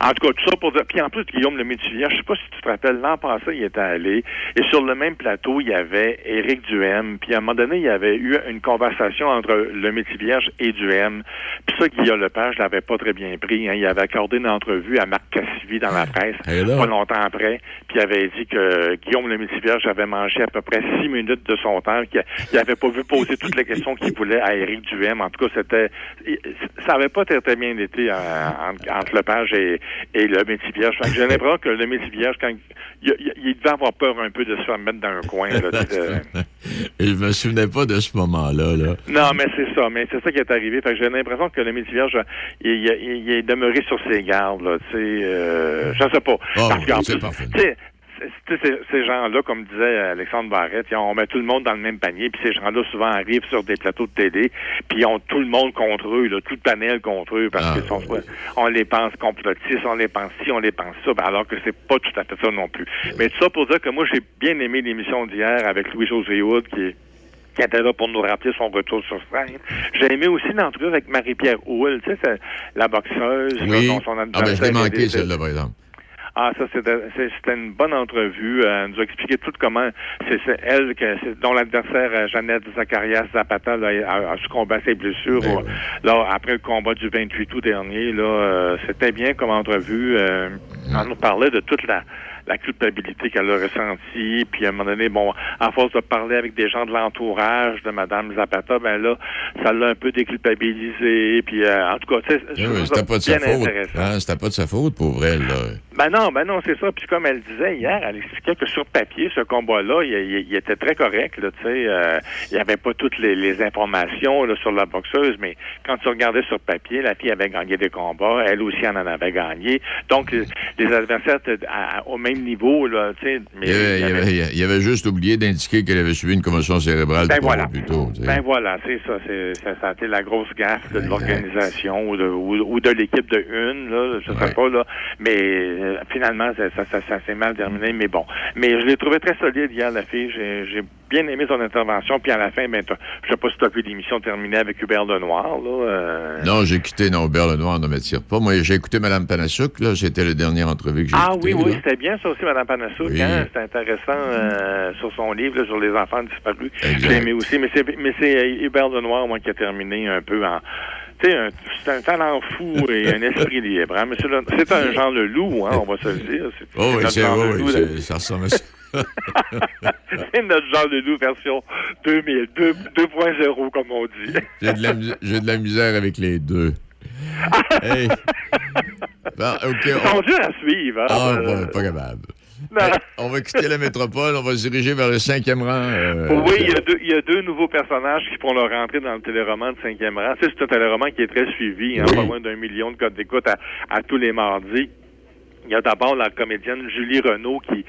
En tout cas, tout ça pour dire. Puis en plus, Guillaume le Métivier, je sais pas si tu te rappelles, l'an passé, il était allé, et sur le même plateau, il y avait Éric Duhem. Puis à un moment donné, il y avait eu une conversation entre le Métivierge et Duhem. Puis ça, Guillaume Lepage l'avait pas très bien pris. Hein. Il avait accordé une entrevue à Marc Cassivi dans la presse, pas longtemps après, puis il avait dit que Guillaume le Métivierge avait mangé à peu près six minutes de son temps, qu'il il avait pas vu poser toutes les questions qu'il voulait à Éric Duhem. En tout cas, c'était, ça avait pas très, très bien été euh, entre, Lepage et, et le que J'ai l'impression que le Métivierge, quand il, il- il devait avoir peur un peu de se faire mettre dans un coin. Là, *laughs* *laughs* je me souvenais pas de ce moment-là. Là. non, mais c'est ça. Mais c'est ça qui est arrivé. Que j'ai l'impression que le Métivierge, il, il, est demeuré sur ses gardes. Là, euh, je sais pas. Ah, Parce c'est plus, ces, ces gens-là, comme disait Alexandre Barrette, on met tout le monde dans le même panier, puis ces gens-là souvent arrivent sur des plateaux de télé, puis ils ont tout le monde contre eux, là, tout le panel contre eux, parce Ah, qu'ils sont soit- on les pense complotistes, on les pense ci, on les pense ça, ben, alors que c'est pas tout à fait ça non plus. Mais tout ça pour dire que moi j'ai bien aimé l'émission d'hier avec Louis-José Hood, qui est qui était là pour nous rappeler son retour sur scène. J'ai aimé aussi l'entrevue avec Marie-Pierre Houle, tu sais, la boxeuse, là, Oui. dont son Ah, ben, je l'ai manqué, celle-là, par exemple. Ah, ça, c'était une bonne entrevue. Euh, Elle nous a expliqué tout comment c'est elle que, c'est- dont l'adversaire, euh, Jeannette Zacharias Zapata, là, a, a succombé à ses blessures. Ben Là, après le combat du 28 août dernier, là, euh, c'était bien comme entrevue. Euh, On nous parlait de toute la la culpabilité qu'elle a ressentie, puis à un moment donné, bon, à force de parler avec des gens de l'entourage de Madame Zapata, ben là, ça l'a un peu déculpabilisé, puis euh, en tout cas, tu sais, Oui, ça c'était pas de sa faute. Hein, c'était pas de sa faute, pour elle. Là. Ben non, ben non, c'est ça. Puis comme elle disait hier, elle expliquait que sur papier, ce combat-là, il, il- il était très correct. Là, tu sais, euh, il n'y avait pas toutes les, les informations là, sur la boxeuse, mais quand tu regardais sur papier, la fille avait gagné des combats, elle aussi en en avait gagné. Donc les, les adversaires étaient à- à- au même niveau, là, tu sais. Mais Il avait, il y avait- avait- il avait juste oublié d'indiquer qu'elle avait subi une commotion cérébrale Ben voilà. plus tôt. tu sais. Ben voilà, c'est ça. C'est, ça, ça a été la grosse gaffe de l'organisation ou de, ou, ou de l'équipe de une, là, je sais pas, là. Mais euh, finalement, ça, ça, ça, ça s'est mal terminé, mais bon. Mais je l'ai trouvé très solide hier, la fille. J'ai j'ai bien aimé son intervention. Puis à la fin, ben, je sais pas si tu as vu l'émission terminée avec Hubert Lenoir, là. euh, Non, j'ai quitté non, Hubert Lenoir ne m'attire pas. Moi, j'ai écouté Mme Panassouk, là. C'était le dernier entrevue que j'ai Ah écouté. oui, oui, c'était bien ça aussi, Mme Panassouk. Oui. Hein? C'était intéressant euh, sur son livre là, sur les enfants disparus. J'ai aimé aussi, mais c'est mais c'est euh, Hubert Lenoir, moi, qui a terminé un peu en. C'est un talent fou et un esprit libre. Hein? Le- C'est un Jean Leloup, hein, on va se le dire. C'est Oh, oui, c'est- ça ressemble à ça. *laughs* C'est notre Jean Leloup version 2000, 2 2.0, comme on dit. J'ai de, la de misère avec les deux. *laughs* Hey. Bon, OK, Ils on- sont durs à suivre. Hein? Ah, Euh, pas, pas capable. On va quitter la métropole, on va se diriger vers le cinquième rang. euh, Oui, il y, a deux, il y a deux nouveaux personnages qui font leur entrée dans le téléroman de cinquième rang. C'est un téléroman qui est très suivi, hein, pas loin d'un million de codes d'écoute à, à tous les mardis. Il y a d'abord la comédienne Julie Renaud qui,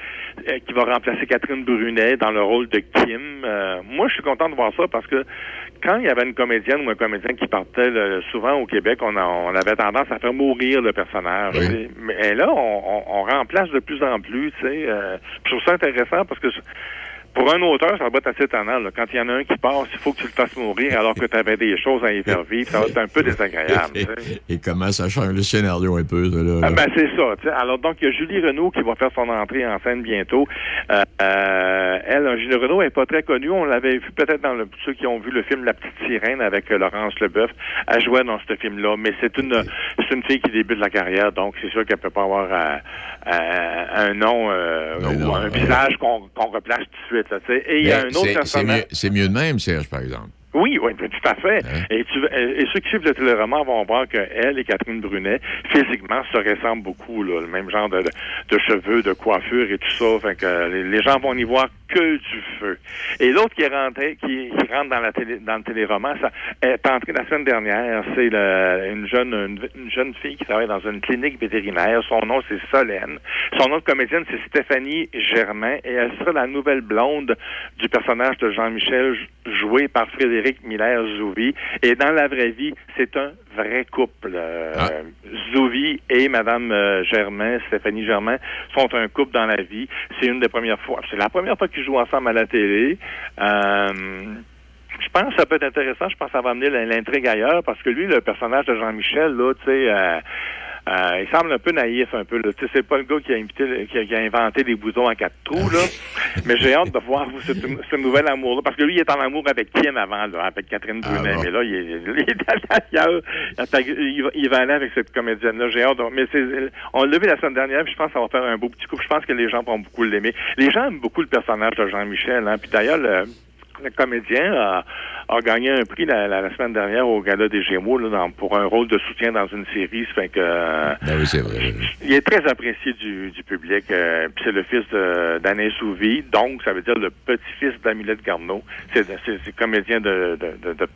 euh, qui va remplacer Catherine Brunet dans le rôle de Kim. Euh, moi, je suis content de voir ça parce que quand il y avait une comédienne ou un comédien qui partait là, souvent au Québec, on, a- on avait tendance à faire mourir le personnage. Oui. Mais là, on, on- on remplace de plus en plus. Tu sais, euh, je trouve ça intéressant parce que pour un auteur, ça va être assez étonnant. là. Quand il y en a un qui passe, il faut que tu le fasses mourir alors que tu avais des choses à y faire vivre. Ça va être un peu désagréable. sais. *laughs* Et comment ça change le scénario un peu, ça, là? Ah, ben, c'est ça. tu sais. Alors, donc, il y a Julie Renaud qui va faire son entrée en scène bientôt. Euh, euh, elle, Julie Renaud, elle n'est pas très connue. On l'avait vu peut-être dans le, ceux qui ont vu le film La Petite Sirène avec euh, Laurence Leboeuf. Elle jouait dans ce film-là. Mais c'est une, c'est une fille qui débute la carrière, donc c'est sûr qu'elle peut pas avoir euh, un nom Non, ou non, un visage qu'on qu'on replace tout de suite. Là. Et il y a un autre c'est personnage. mieux, c'est mieux de même, Serge, par exemple. Oui, oui, tout à fait. Et, tu, et ceux qui suivent le téléroman vont voir que elle et Catherine Brunet, physiquement, se ressemblent beaucoup, là, le même genre de, de, de cheveux, de coiffure et tout ça. Fait que les, les gens vont y voir que du feu. Et l'autre qui est rentré, qui, qui rentre dans la télé, dans le téléroman, ça est entré la semaine dernière. C'est une jeune une, une jeune fille qui travaille dans une clinique vétérinaire. Son nom c'est Solène. Son nom de comédienne c'est Stéphanie Germain et elle sera la nouvelle blonde du personnage de Jean-Michel joué par Frédéric Miller-Zouvi. Et dans la vraie vie, c'est un vrai couple. Euh, Zouvi et Madame euh, Germain, Stéphanie Germain, sont un couple dans la vie. C'est une des premières fois. C'est la première fois jouent ensemble à la télé. Euh, je pense que ça peut être intéressant. Je pense que ça va amener l'intrigue ailleurs parce que lui, le personnage de Jean-Michel, là, tu sais, euh, euh, il semble un peu naïf, un peu. là. Tu sais, c'est pas le gars qui a, invité, qui a, qui a inventé des boutons à quatre trous, là. *laughs* Mais j'ai hâte de voir ce, ce nouvel amour-là. Parce que lui, il est en amour avec Kim avant, là, avec Catherine Brunet. Mais là, il est, il est ailleurs. Il va, il va aller avec cette comédienne-là. J'ai hâte. de- Mais c'est, on l'a vu la semaine dernière, puis je pense que ça va faire un beau petit coup. Je pense que les gens vont beaucoup l'aimer. Les gens aiment beaucoup le personnage de Jean-Michel. Hein. Puis d'ailleurs, le, le comédien a, a gagné un prix la, la- la semaine dernière au Gala des Gémeaux là, dans- pour un rôle de soutien dans une série. Ça fait que Ben oui, c'est vrai. il est très apprécié du, du public. euh, puis c'est le fils d'Alain Souvy, donc ça veut dire le petit-fils d'Amilette Garneau. C'est c'est- c'est comédien de, de, de, de-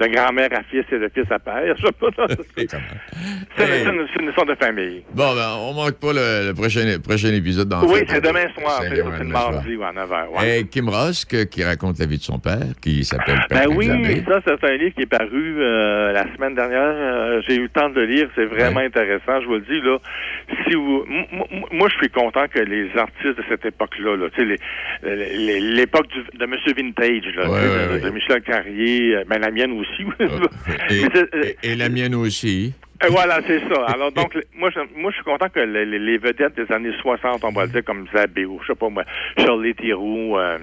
de grand-mère à fils et de fils à père. Je sais pas. *laughs* C'est c'est une, c'est une histoire de famille. Bon, ben, on manque pas le, le prochain, prochain épisode dans oui, c'est de- demain soir. C'est le demain soir. mardi ou à 9h. Ouais. Et Kim que- qui raconte la vie de son père, qui s'appelle Ben Patrick oui, ça c'est un livre qui est paru euh, la semaine dernière. Euh, J'ai eu le temps de le lire, c'est vraiment intéressant. Je vous le dis là. Si vous, m- m- moi je suis content que les artistes de cette époque-là, là, tu sais, l'époque de Monsieur Vintage, là, tu sais, Ouais, de, de Michel Carrier, euh, ben la mienne aussi. Et, c'est- euh, et- et la mienne aussi. et voilà, c'est ça. Alors *laughs* donc, le- moi, je, moi, je suis content que les, vedettes des années 60, on va le dire, comme Zabé ou je sais pas moi, Shirley Theroux, euh,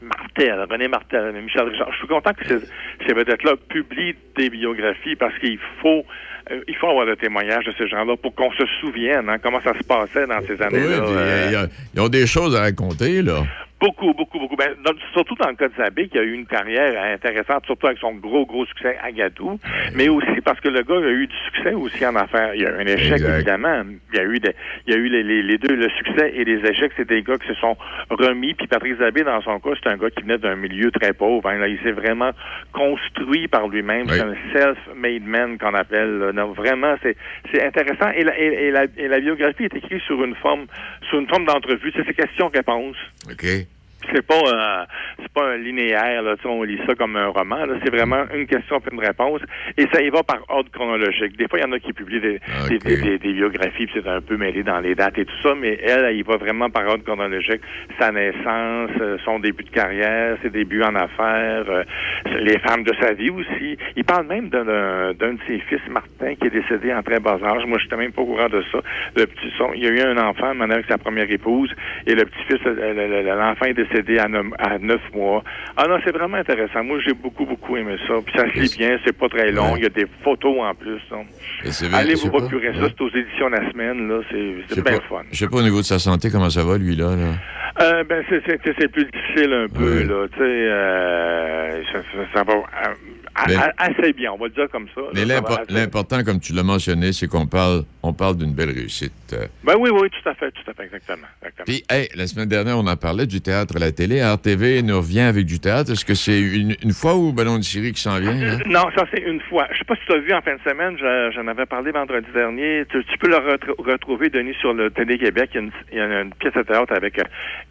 Martel, René Martel, Michel Richard, je suis content que ces, ces vedettes-là publient des biographies parce qu'il faut euh, il faut avoir des témoignages de ces gens-là pour qu'on se souvienne hein, comment ça se passait dans ces Oui, années-là. euh, a- ils ont des choses à raconter, là. Beaucoup, beaucoup, beaucoup. Ben, dans- surtout dans le cas de Zabé, qui a eu une carrière intéressante, surtout avec son gros, gros succès à Gadou, mais aussi parce que le gars a eu du succès aussi en affaires. Il y a eu un échec, Exact. évidemment. Il y a eu, des, il y a eu les, les- les deux, le succès et les échecs. C'est des gars qui se sont remis. Puis Patrick Zabé, dans son cas, c'est un gars qui venait d'un milieu très pauvre. hein. Là, il s'est vraiment construit par lui-même. C'est un self-made man qu'on appelle. là. Donc, vraiment, c'est c'est intéressant. Et la, et, et la, et la biographie est écrite sur une forme, sur une forme d'entrevue. C'est ces questions-réponses. OK. C'est pas un, c'est pas un linéaire là, on lit ça comme un roman là, c'est vraiment une question puis une réponse et ça y va par ordre chronologique. Des fois il y en a qui publient des, des, des- des- des biographies puis c'est un peu mêlé dans les dates et tout ça, mais elle, elle y va vraiment par ordre chronologique. Sa naissance, euh, son début de carrière, ses débuts en affaires, euh, les femmes de sa vie aussi. Il parle même d'un, d'un de ses fils, Martin, qui est décédé en très bas âge. Moi, je n'étais même pas au courant de ça. Le petit son, il y a eu un enfant maintenant avec sa première épouse et le euh, le- le- l'enfant est décédé à, neuf- à neuf mois. Ah non, c'est vraiment intéressant. Moi, j'ai beaucoup, beaucoup aimé ça. Puis ça se lit bien, c'est pas très long. Il y a des photos en plus. donc. Allez vous pas. procurer ça, c'est aux éditions La Semaine, là. C'est, bien pas, fun. je sais pas au niveau de sa santé comment ça va, lui, là. là? Euh, ben c'est c'est c'est plus difficile un peu là, tu sais, euh, ça, ça, va euh, a- Mais- a- assez bien, on va le dire comme ça. Mais l'important, comme tu l'as mentionné, c'est qu'on parle, on parle d'une belle réussite. Euh, Ben oui, oui, tout à fait, tout à fait, exactement. exactement. Puis, hey, la semaine dernière, on en parlait du théâtre à la télé. RTV nous revient avec du théâtre. Est-ce que c'est une, une fois ou Ballon de Syrie qui s'en vient? Non, ça c'est une fois. Je sais pas si tu as vu en fin de semaine, je- j'en avais parlé vendredi dernier. Tu, tu peux le retr- retrouver, Denis, sur le Télé-Québec. Il y a une, il y a une pièce de théâtre avec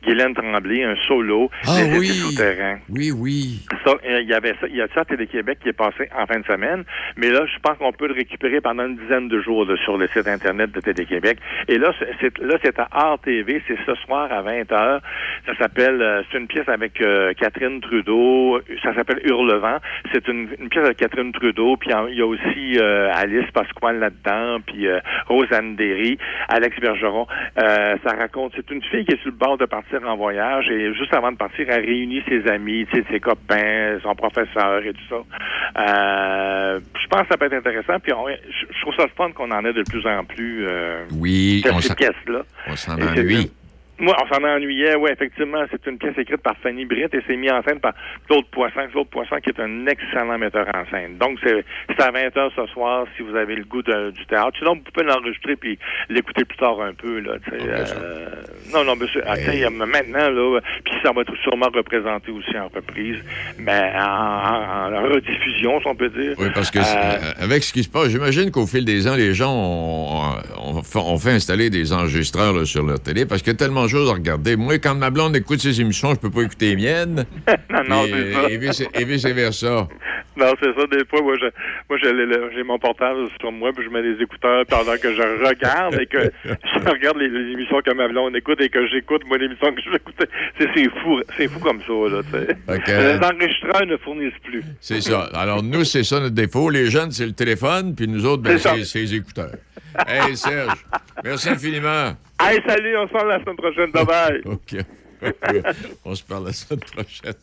Guylaine Tremblay, un solo, Ah Les oui! Souterrains. Oui, oui. Ça, il y avait ça, il y a ça à Télé-Québec qui est passé en fin de semaine, mais là, je pense qu'on peut le récupérer pendant une dizaine de jours là, sur le site internet de Télé-Québec. Et là, c'est, là, c'est à Art TV, c'est ce soir à 20h. Ça s'appelle, euh, c'est une pièce avec euh, Catherine Trudeau. Ça s'appelle Hurlevent. C'est une, une pièce avec Catherine Trudeau, puis il y a aussi euh, Alice Pasquale là-dedans, puis euh, Rosanne Derry, Alex Bergeron. Euh, ça raconte, c'est une fille qui est sur le bord de partir en voyage et juste avant de partir, elle réunit ses amis, ses copains, son professeur et tout ça. Euh, je pense que ça peut être intéressant. Puis on- je, je trouve ça le fun qu'on en ait de plus en plus euh, Oui, de on ces pièces-là. on s'en ennuie. Moi, on s'en ennuyait, oui, effectivement. C'est une pièce écrite par Fanny Britt et c'est mis en scène par Claude Poisson. Claude Poisson qui est un excellent metteur en scène. Donc, c'est à 20h ce soir si vous avez le goût de- du théâtre. Sinon, vous pouvez l'enregistrer puis l'écouter plus tard un peu. Là, euh, non, non, monsieur, euh, maintenant, là, puis ça va être sûrement représenté aussi en reprise, mais en, en- en rediffusion, si on peut dire. Oui, parce que Euh, euh, avec ce qui se passe, j'imagine qu'au fil des ans, les gens ont, ont- ont fait installer des enregistreurs là, sur leur télé parce qu'il y a tellement à regarder. Moi, quand ma blonde écoute ses émissions, je peux pas écouter les miennes. *laughs* non, non, c'est ça. Et vice- et vice-versa. Non, c'est ça. Des fois, moi, je, moi, j'ai mon portable sur moi, puis je mets les écouteurs pendant que je regarde et que *laughs* je regarde les, les émissions que ma blonde écoute et que j'écoute, moi, l'émission que j'écoute. C'est c'est fou, c'est fou comme ça, là, tu sais. Ok. Les enregistreurs ne fournissent plus. C'est ça. Alors, nous, c'est ça notre défaut. Les jeunes, c'est le téléphone, puis nous autres, ben, c'est les écouteurs. Hey, Serge, merci infiniment. Hey, salut, on se parle la semaine prochaine. Bye-bye. *laughs* OK. On se parle la semaine prochaine.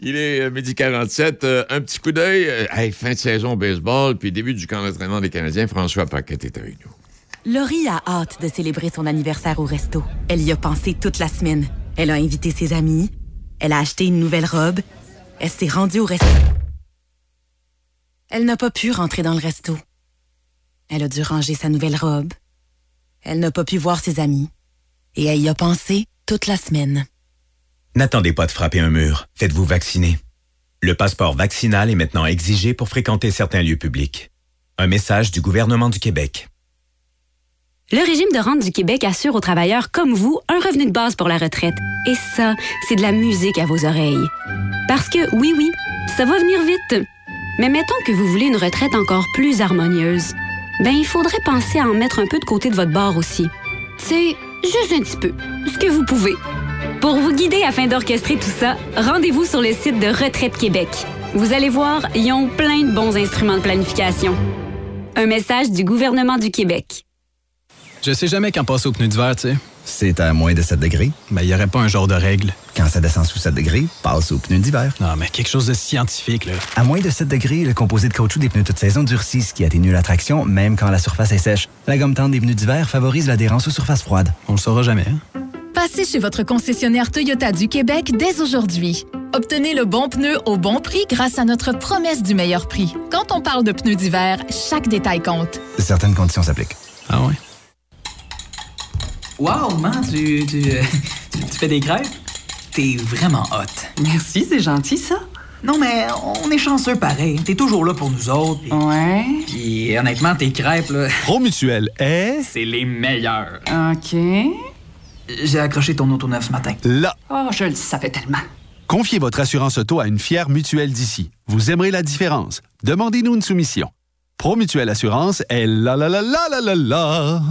Il est euh, midi 47. euh, un petit coup d'œil. euh, hey, fin de saison au baseball, puis début du camp d'entraînement des Canadiens. François Paquette est avec nous. Laurie a hâte de célébrer son anniversaire au resto. Elle y a pensé toute la semaine. Elle a invité ses amis. Elle a acheté une nouvelle robe. Elle s'est rendue au resto. Elle n'a pas pu rentrer dans le resto. Elle a dû ranger sa nouvelle robe. Elle n'a pas pu voir ses amis. Et elle y a pensé toute la semaine. N'attendez pas de frapper un mur. Faites-vous vacciner. Le passeport vaccinal est maintenant exigé pour fréquenter certains lieux publics. Un message du gouvernement du Québec. Le régime de rente du Québec assure aux travailleurs comme vous un revenu de base pour la retraite. Et ça, c'est de la musique à vos oreilles. Parce que, oui, oui, ça va venir vite. Mais mettons que vous voulez une retraite encore plus harmonieuse. Ben, il faudrait penser à en mettre un peu de côté de votre bord aussi. C'est juste un petit peu. Ce que vous pouvez. Pour vous guider afin d'orchestrer tout ça, rendez-vous sur le site de Retraite Québec. Vous allez voir, ils ont plein de bons instruments de planification. Un message du gouvernement du Québec. Je sais jamais quand passer au pneu d'hiver, tu sais. C'est à moins de 7 degrés. Mais il n'y aurait pas un genre de règle. Quand ça descend sous 7 degrés, passe aux pneus d'hiver. Non, mais quelque chose de scientifique, là. À moins de 7 degrés, le composé de caoutchouc des pneus toute saison durcit, ce qui atténue la traction, même quand la surface est sèche. La gomme tendre des pneus d'hiver favorise l'adhérence aux surfaces froides. On le saura jamais, hein? Passez chez votre concessionnaire Toyota du Québec dès aujourd'hui. Obtenez le bon pneu au bon prix grâce à notre promesse du meilleur prix. Quand on parle de pneus d'hiver, chaque détail compte. Certaines conditions s'appliquent. Ah ouais? Wow, man, tu, tu, *laughs* tu, tu fais des crêpes? T'es vraiment hot. Merci, c'est gentil, ça. Non, mais on est chanceux pareil. T'es toujours là pour nous autres. Ouais. Puis honnêtement, tes crêpes, là, *laughs* Promutuel est... c'est les meilleurs. OK. J'ai accroché ton auto neuf ce matin. Là, Oh, je le savais tellement. confiez votre assurance auto à une fière mutuelle d'ici. Vous aimerez la différence. Demandez-nous une soumission. Pro Mutuelle Assurance est la la la la la la la.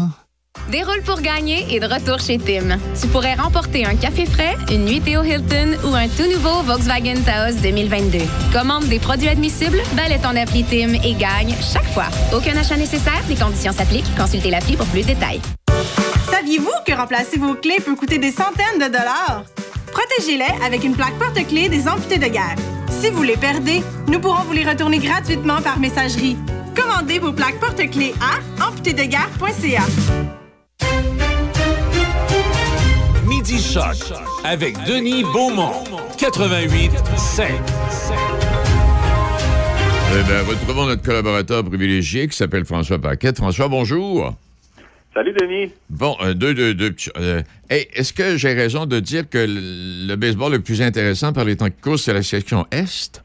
Déroule pour gagner et de retour chez Tim. Tu pourrais remporter un café frais, une nuitée au Hilton ou un tout nouveau Volkswagen Taos 2022. Commande des produits admissibles, balaie ton appli Tim et gagne chaque fois. Aucun achat nécessaire, les conditions s'appliquent. Consultez l'appli pour plus de détails. Saviez-vous que remplacer vos clés peut coûter des centaines de dollars? Protégez-les avec une plaque porte-clés des amputés de guerre. Si vous les perdez, nous pourrons vous les retourner gratuitement par messagerie. Commandez vos plaques porte-clés à amputédeguerre.ca. Midi Choc avec Denis Beaumont. 88 5. Eh bien, retrouvons notre collaborateur privilégié qui s'appelle François Paquette. François, bonjour. Salut, Denis. Bon, euh, deux, deux, deux. petits- euh, hey, est-ce que j'ai raison de dire que le, le baseball le plus intéressant par les temps qui courent, c'est la section Est?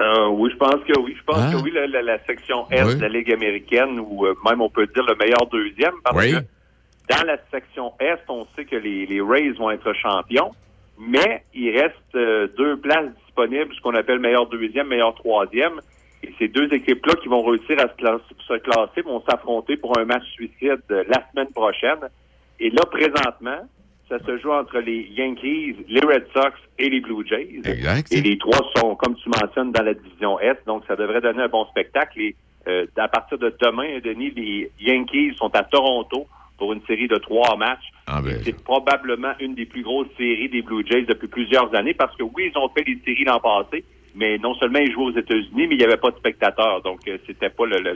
Euh, oui, je pense que oui. Je pense que oui, la, la- la section Est Oui. de la Ligue américaine, ou euh, même on peut dire le meilleur deuxième, parce Oui. que dans la section Est, on sait que les, les Rays vont être champions, mais il reste euh, deux places disponibles, ce qu'on appelle meilleur deuxième, meilleur troisième. Et ces deux équipes-là qui vont réussir à se classer, se classer vont s'affronter pour un match suicide euh, la semaine prochaine. Et là, présentement, ça se joue entre les Yankees, les Red Sox et les Blue Jays. Exact. Et les trois sont, comme tu mentionnes, dans la division Est, donc ça devrait donner un bon spectacle. Et euh, à partir de demain, Denis, les Yankees sont à Toronto pour une série de trois matchs. Ah ben, C'est probablement une des plus grosses séries des Blue Jays depuis plusieurs années parce que oui, ils ont fait des séries l'an passé, mais non seulement ils jouaient aux États-Unis, mais il n'y avait pas de spectateurs, donc euh, c'était pas le, le-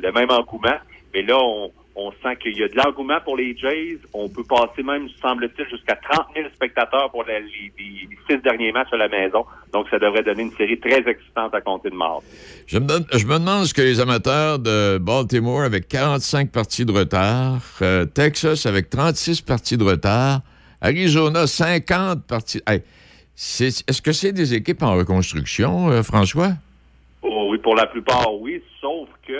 le même engouement. Mais là, on, on sent qu'il y a de l'engouement pour les Jays. On peut passer même, semble-t-il, jusqu'à 30 000 spectateurs pour les, les six derniers matchs à la maison. Donc, ça devrait donner une série très excitante à compter de mars. Je me, donne- je me demande ce que les amateurs de Baltimore avec 45 parties de retard, euh, Texas avec 36 parties de retard, Arizona 50 parties. Hey, Est-ce que c'est des équipes en reconstruction, euh, François? Oh, oui, pour la plupart, oui, sauf que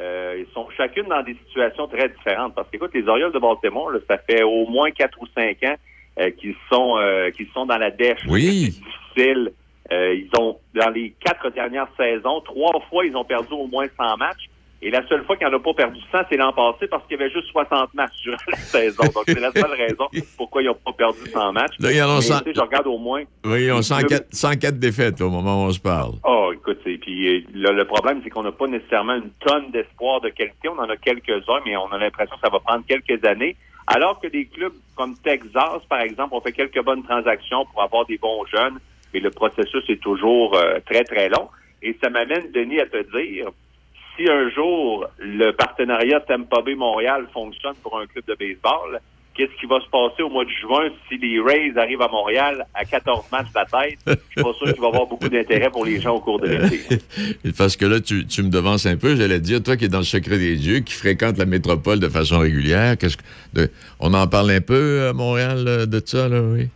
euh, ils sont chacune dans des situations très différentes. Parce qu'écoute, les Orioles de Baltimore, là, ça fait au moins quatre ou cinq ans euh, qu'ils sont euh, qu'ils sont dans la dèche. Oui. C'est difficile. Euh, ils ont, dans les quatre dernières saisons, trois fois, ils ont perdu au moins 100 matchs. Et la seule fois qu'ils n'en ont pas perdu 100, c'est l'an passé parce qu'il y avait juste 60 matchs durant la saison. Donc, c'est la seule raison pourquoi ils n'ont pas perdu 100 matchs. Là, ils en ont je regarde au moins Oui, on les 104, 104 défaites au moment où on se parle. Oh, écoute, puis euh, le, le problème, c'est qu'on n'a pas nécessairement une tonne d'espoir de qualité. On en a quelques-uns, mais on a l'impression que ça va prendre quelques années. Alors que des clubs comme Texas, par exemple, ont fait quelques bonnes transactions pour avoir des bons jeunes, mais le processus est toujours euh, très, très long. Et ça m'amène, Denis, à te dire, si un jour le partenariat Tampa Bay Montréal fonctionne pour un club de baseball, qu'est-ce qui va se passer au mois de juin si les Rays arrivent à Montréal à 14 matchs la tête? Je suis pas sûr qu'il va y avoir beaucoup d'intérêt pour les gens au cours de l'été. *laughs* Parce que là, tu, tu me devances un peu. J'allais te dire, toi qui es dans le secret des dieux, qui fréquente la métropole de façon régulière, qu'est-ce que, de- on en parle un peu à Montréal euh, de ça, là, oui?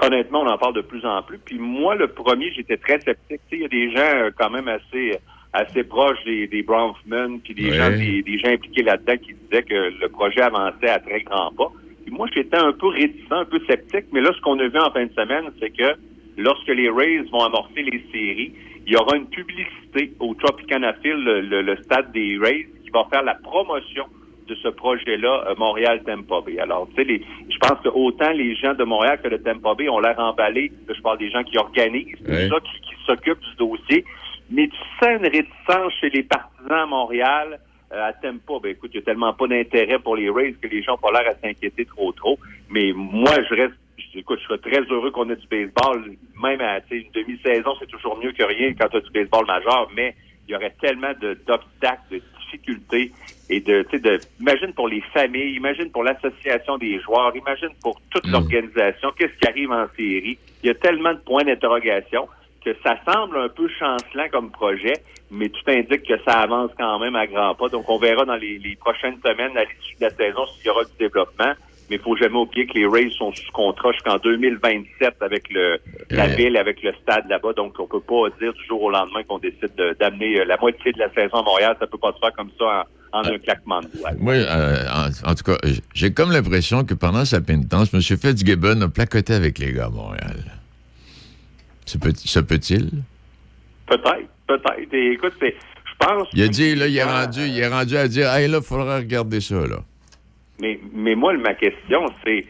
Honnêtement, on en parle de plus en plus. Puis moi, le premier, j'étais très sceptique. Il y a des gens euh, quand même assez assez proches des, des Bronfman, puis des Ouais. gens des, des gens impliqués là-dedans qui disaient que le projet avançait à très grands pas. Puis moi, j'étais un peu réticent, un peu sceptique, mais là, ce qu'on a vu en fin de semaine, c'est que lorsque les Rays vont amorcer les séries, il y aura une publicité au Tropicana Field, le, le- le stade des Rays, qui va faire la promotion de ce projet-là, euh, Montréal-Tampa Bay. Alors, tu sais, les- je pense que autant les gens de Montréal que de Tampa Bay ont l'air emballés. Je parle des gens qui organisent tout ça, qui, qui s'occupent du dossier. Mais tu sens une réticence chez les partisans à Montréal, euh, à Tampa. Ben, écoute, il n'y a tellement pas d'intérêt pour les Rays que les gens n'ont pas l'air à s'inquiéter trop, trop. Mais moi, je reste, écoute, je serais très heureux qu'on ait du baseball. Même à une demi-saison, c'est toujours mieux que rien quand tu as du baseball majeur. Mais il y aurait tellement d'obstacles, de, difficultés et de, tu sais, de, imagine pour les familles, imagine pour l'association des joueurs, imagine pour toute l'organisation, qu'est-ce qui arrive en série? Il y a tellement de points d'interrogation que ça semble un peu chancelant comme projet, mais tout indique que ça avance quand même à grands pas. Donc, on verra dans les, les prochaines semaines, à l'issue de la saison, s'il y aura du développement. mais il faut jamais oublier que les Rays sont sous contrat jusqu'en 2027 avec le la Ouais. ville, avec le stade là-bas. Donc, on peut pas dire du jour au lendemain qu'on décide de- d'amener euh, la moitié de la saison à Montréal. Ça peut pas se faire comme ça en, en un claquement de doigts. Moi, euh, en, en tout cas, j'ai comme l'impression que pendant sa pénitence, M. Fitzgibbon a placoté avec les gars à Montréal. Se peut- peut-il? Peut-être, peut-être. Et écoute, c'est, je pense. Il a dit, là, il est rendu, il est rendu à dire, hey, là, il faudra regarder ça, là. Mais, mais moi, ma question, c'est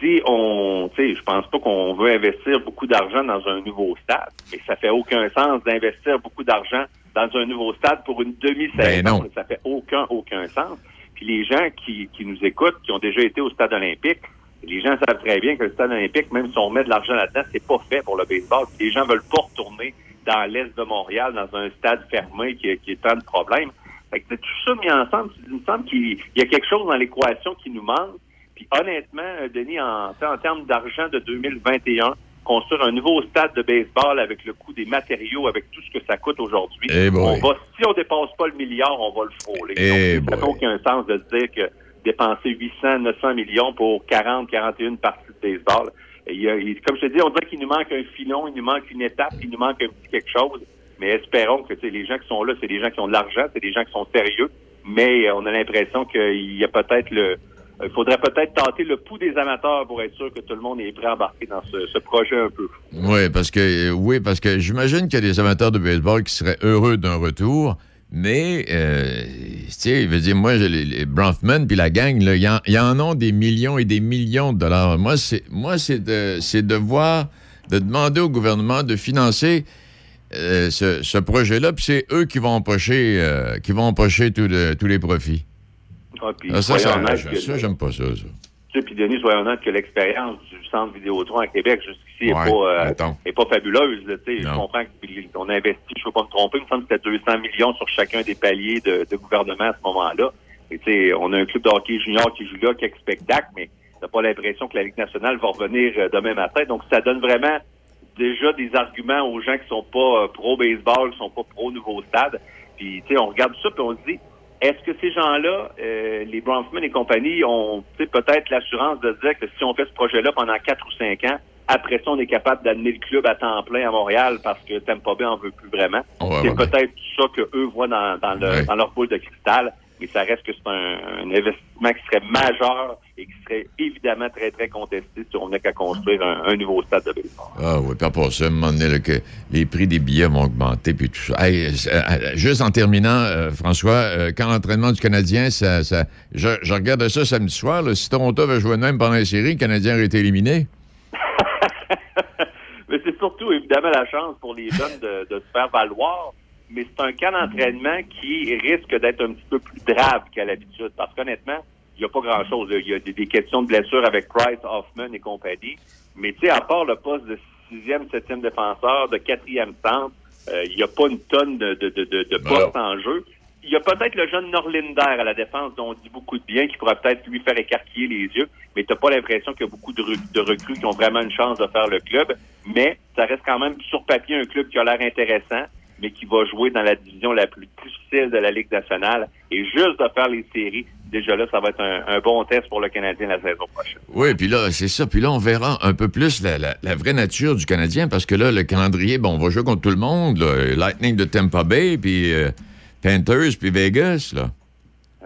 si on, tu sais, je pense pas qu'on veut investir beaucoup d'argent dans un nouveau stade, mais ça fait aucun sens d'investir beaucoup d'argent dans un nouveau stade pour une demi-saison. Ben ça fait aucun, aucun sens. Puis les gens qui, qui nous écoutent, qui ont déjà été au stade olympique, les gens savent très bien que le stade olympique, même si on met de l'argent là-dedans, c'est pas fait pour le baseball. Les gens veulent pas retourner dans l'est de Montréal, dans un stade fermé qui, qui est tant de problèmes. Fait que tout ça mis ensemble, il me semble qu'il il y a quelque chose dans l'équation qui nous manque. Puis honnêtement, euh, Denis, en, en termes d'argent de 2021, construire un nouveau stade de baseball avec le coût des matériaux, avec tout ce que ça coûte aujourd'hui, Eh on va, si on dépasse pas le milliard, on va le frôler. Eh Donc, ça n'a aucun sens de se dire que dépenser 800, 900 millions pour 40, 41 parties de baseball. Comme je te dis, on dirait qu'il nous manque un filon, il nous manque une étape, il nous manque un petit quelque chose. Mais espérons que les gens qui sont là, c'est des gens qui ont de l'argent, c'est des gens qui sont sérieux. Mais euh, on a l'impression qu'il y a peut-être le, il faudrait peut-être tenter le pouls des amateurs pour être sûr que tout le monde est prêt à embarquer dans ce, ce projet un peu. Oui, parce que, euh, oui, parce que j'imagine qu'il y a des amateurs de baseball qui seraient heureux d'un retour, mais, euh, tu sais, il veut dire, moi, les, Bronfman puis la gang, là, ils en, ont des millions et des millions de dollars. Moi, c'est, moi, c'est de, c'est de voir, de demander au gouvernement de financer euh, ce, ce projet-là, puis c'est eux qui vont empocher, euh, qui vont empocher le- tous les profits. Ah, puis Ah, ça, ça, ça, ça, j'aime pas ça, ça. Tu sais, puis Denis, soyons honnêtes que l'expérience centre Vidéotron à Québec jusqu'ici n'est Ouais, pas, euh, est pas fabuleuse. là. Je comprends qu'on a investi, je ne veux pas me tromper, il me semble que c'était 200 millions sur chacun des paliers de, de gouvernement à ce moment-là. Et on a un club de hockey junior qui joue là, quelques spectacles, mais t'as pas l'impression que la Ligue nationale va revenir euh, demain matin. Donc, ça donne vraiment déjà des arguments aux gens qui sont pas euh, pro-baseball, qui sont pas pro-nouveau stade. Puis, tu sais, on regarde ça, puis on se dit, est-ce que ces gens-là, euh, les Bronfman et compagnie, ont tu sais, peut-être l'assurance de dire que si on fait ce projet-là pendant quatre ou cinq ans, après ça, on est capable d'amener le club à temps plein à Montréal parce que Tampa Bay en veut plus vraiment? C'est peut-être ça que eux voient dans, dans, le- Ouais. dans leur boule de cristal, mais ça reste que c'est un, un investissement qui serait majeur et qui serait évidemment très, très contesté si on n'a qu'à construire un, un nouveau stade de baseball. Ah oui, puis pour ça, à un moment donné, là, que les prix des billets vont augmenter, puis tout ça. Hey, euh, euh, juste en terminant, euh, François, euh, quand l'entraînement du Canadien, ça, ça, je, je regardais ça samedi soir, là, si Toronto avait joué de même pendant la série, le Canadien aurait été éliminé. *laughs* Mais c'est surtout évidemment la chance pour les jeunes de, de se faire valoir. Mais c'est un camp d'entraînement qui risque d'être un petit peu plus grave qu'à l'habitude. Parce qu'honnêtement, il n'y a pas grand-chose. Il y a des, questions de blessures avec Price, Hoffman et compagnie. Mais tu sais, à part le poste de sixième, septième défenseur, de quatrième centre, euh, il n'y a pas une tonne de, de, de, postes en jeu. Il y a peut-être le jeune Norlinder à la défense dont on dit beaucoup de bien, qui pourrait peut-être lui faire écarquiller les yeux, mais t'as pas l'impression qu'il y a beaucoup de recrues qui ont vraiment une chance de faire le club. Mais ça reste quand même sur papier un club qui a l'air intéressant, mais qui va jouer dans la division la plus difficile de la Ligue nationale. Et juste de faire les séries, déjà là, ça va être un, un bon test pour le Canadien la saison prochaine. Oui, puis là, c'est ça. Puis là, on verra un peu plus la, la- la vraie nature du Canadien, parce que là, le calendrier, bon, on va jouer contre tout le monde. là. Lightning de Tampa Bay, puis euh, Panthers, puis Vegas, là.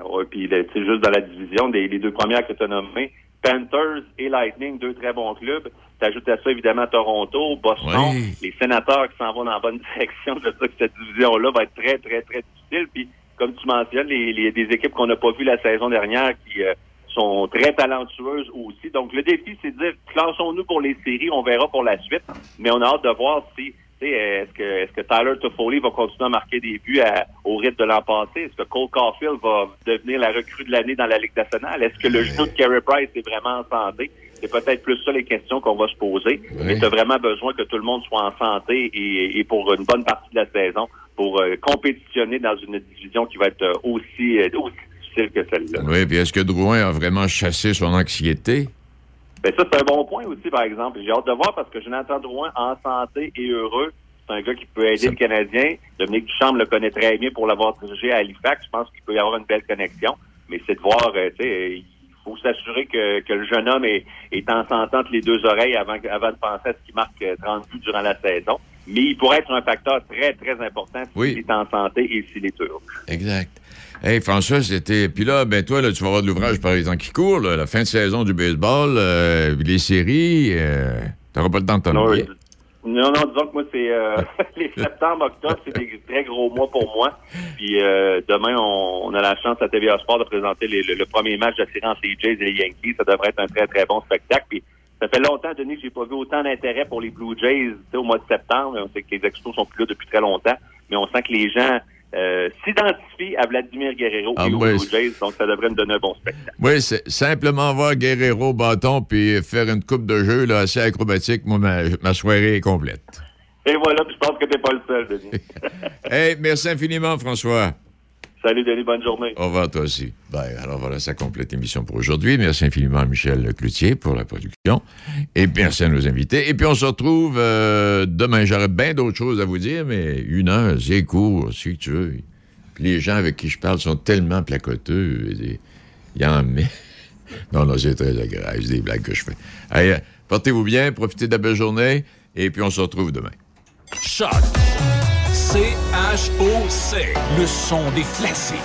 Ouais, puis là, tu sais, juste dans la division, des, les deux premières que tu as nommées, Panthers et Lightning, deux très bons clubs. T'ajoutes à ça, évidemment, Toronto, Boston, Oui. les sénateurs qui s'en vont dans la bonne *laughs* direction. Je sais que cette division-là va être très, très, très difficile. Puis, comme tu mentionnes, les, les- des équipes qu'on n'a pas vues la saison dernière qui euh, sont très talentueuses aussi. Donc, le défi, c'est de dire, classons-nous pour les séries, on verra pour la suite. Mais on a hâte de voir si tu sais, est-ce que, est-ce que Tyler Toffoli va continuer à marquer des buts à- au rythme de l'an passé? Est-ce que Cole Caulfield va devenir la recrue de l'année dans la Ligue nationale? Est-ce que le genou de Carey Price est vraiment en santé? C'est peut-être plus ça les questions qu'on va se poser. Mais tu as vraiment besoin que tout le monde soit en santé et, et pour une bonne partie de la saison pour euh, compétitionner dans une division qui va être euh, aussi, euh, aussi difficile que celle-là. Oui, puis est-ce que Drouin a vraiment chassé son anxiété? Ben ça, c'est un bon point aussi, par exemple. J'ai hâte de voir parce que Jonathan Drouin, en santé et heureux, c'est un gars qui peut aider le Canadien. Dominique Duchamp le connaît très bien pour l'avoir dirigé à Halifax. Je pense qu'il peut y avoir une belle connexion. Mais c'est de voir, euh, tu sais, faut s'assurer que, que le jeune homme est, est en santé entre les deux oreilles avant, avant de penser à ce qui marque euh, 30 buts durant la saison. Mais il pourrait être un facteur très, très important s'il est en santé et s'il est heureux. Exact. Hey, François, c'était. Puis là, ben toi, là, tu vas avoir de l'ouvrage par exemple qui court, là, la fin de saison du baseball, euh, les séries. Euh, T'auras pas le temps de t'ennuyer. Non, non, disons que moi, c'est euh, *laughs* les septembre, octobre, c'est des très gros mois pour moi. Puis euh, demain, on, on a la chance à TVA Sport de présenter les- le, le premier match entre les Jays et les Yankees. Ça devrait être un très, très bon spectacle. Puis ça fait longtemps, Denis, que j'ai pas vu autant d'intérêt pour les Blue Jays au mois de septembre. On sait que les expos sont plus là depuis très longtemps, mais on sent que les gens euh, s'identifient à Vladimir Guerrero Ah, et aux Blue Jays, donc ça devrait nous donner un bon spectacle. Oui, c'est simplement voir Guerrero bâton puis faire une coupe de jeu là, assez acrobatique. Moi, ma, ma soirée est complète. Et voilà, puis je pense que t'es pas le seul, Denis. *laughs* Hey, merci infiniment, François. Salut, Denis, bonne journée. Au revoir, toi aussi. Alors voilà, ça complète l'émission pour aujourd'hui. Merci infiniment à Michel Cloutier pour la production. Et merci à nos invités. Et puis on se retrouve euh, demain. J'aurais bien d'autres choses à vous dire, mais une heure, c'est court, si tu veux. Puis les gens avec qui je parle sont tellement placoteux. Il y en met. *laughs* Non, non, c'est très agréable. C'est des blagues que je fais. Allez, portez-vous bien, profitez de la belle journée. Et puis on se retrouve demain. Choc. C-H-O-C. Le son des classiques.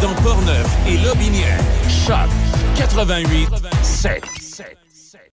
Dans Portneuf et Lobinière. Choc 88 7.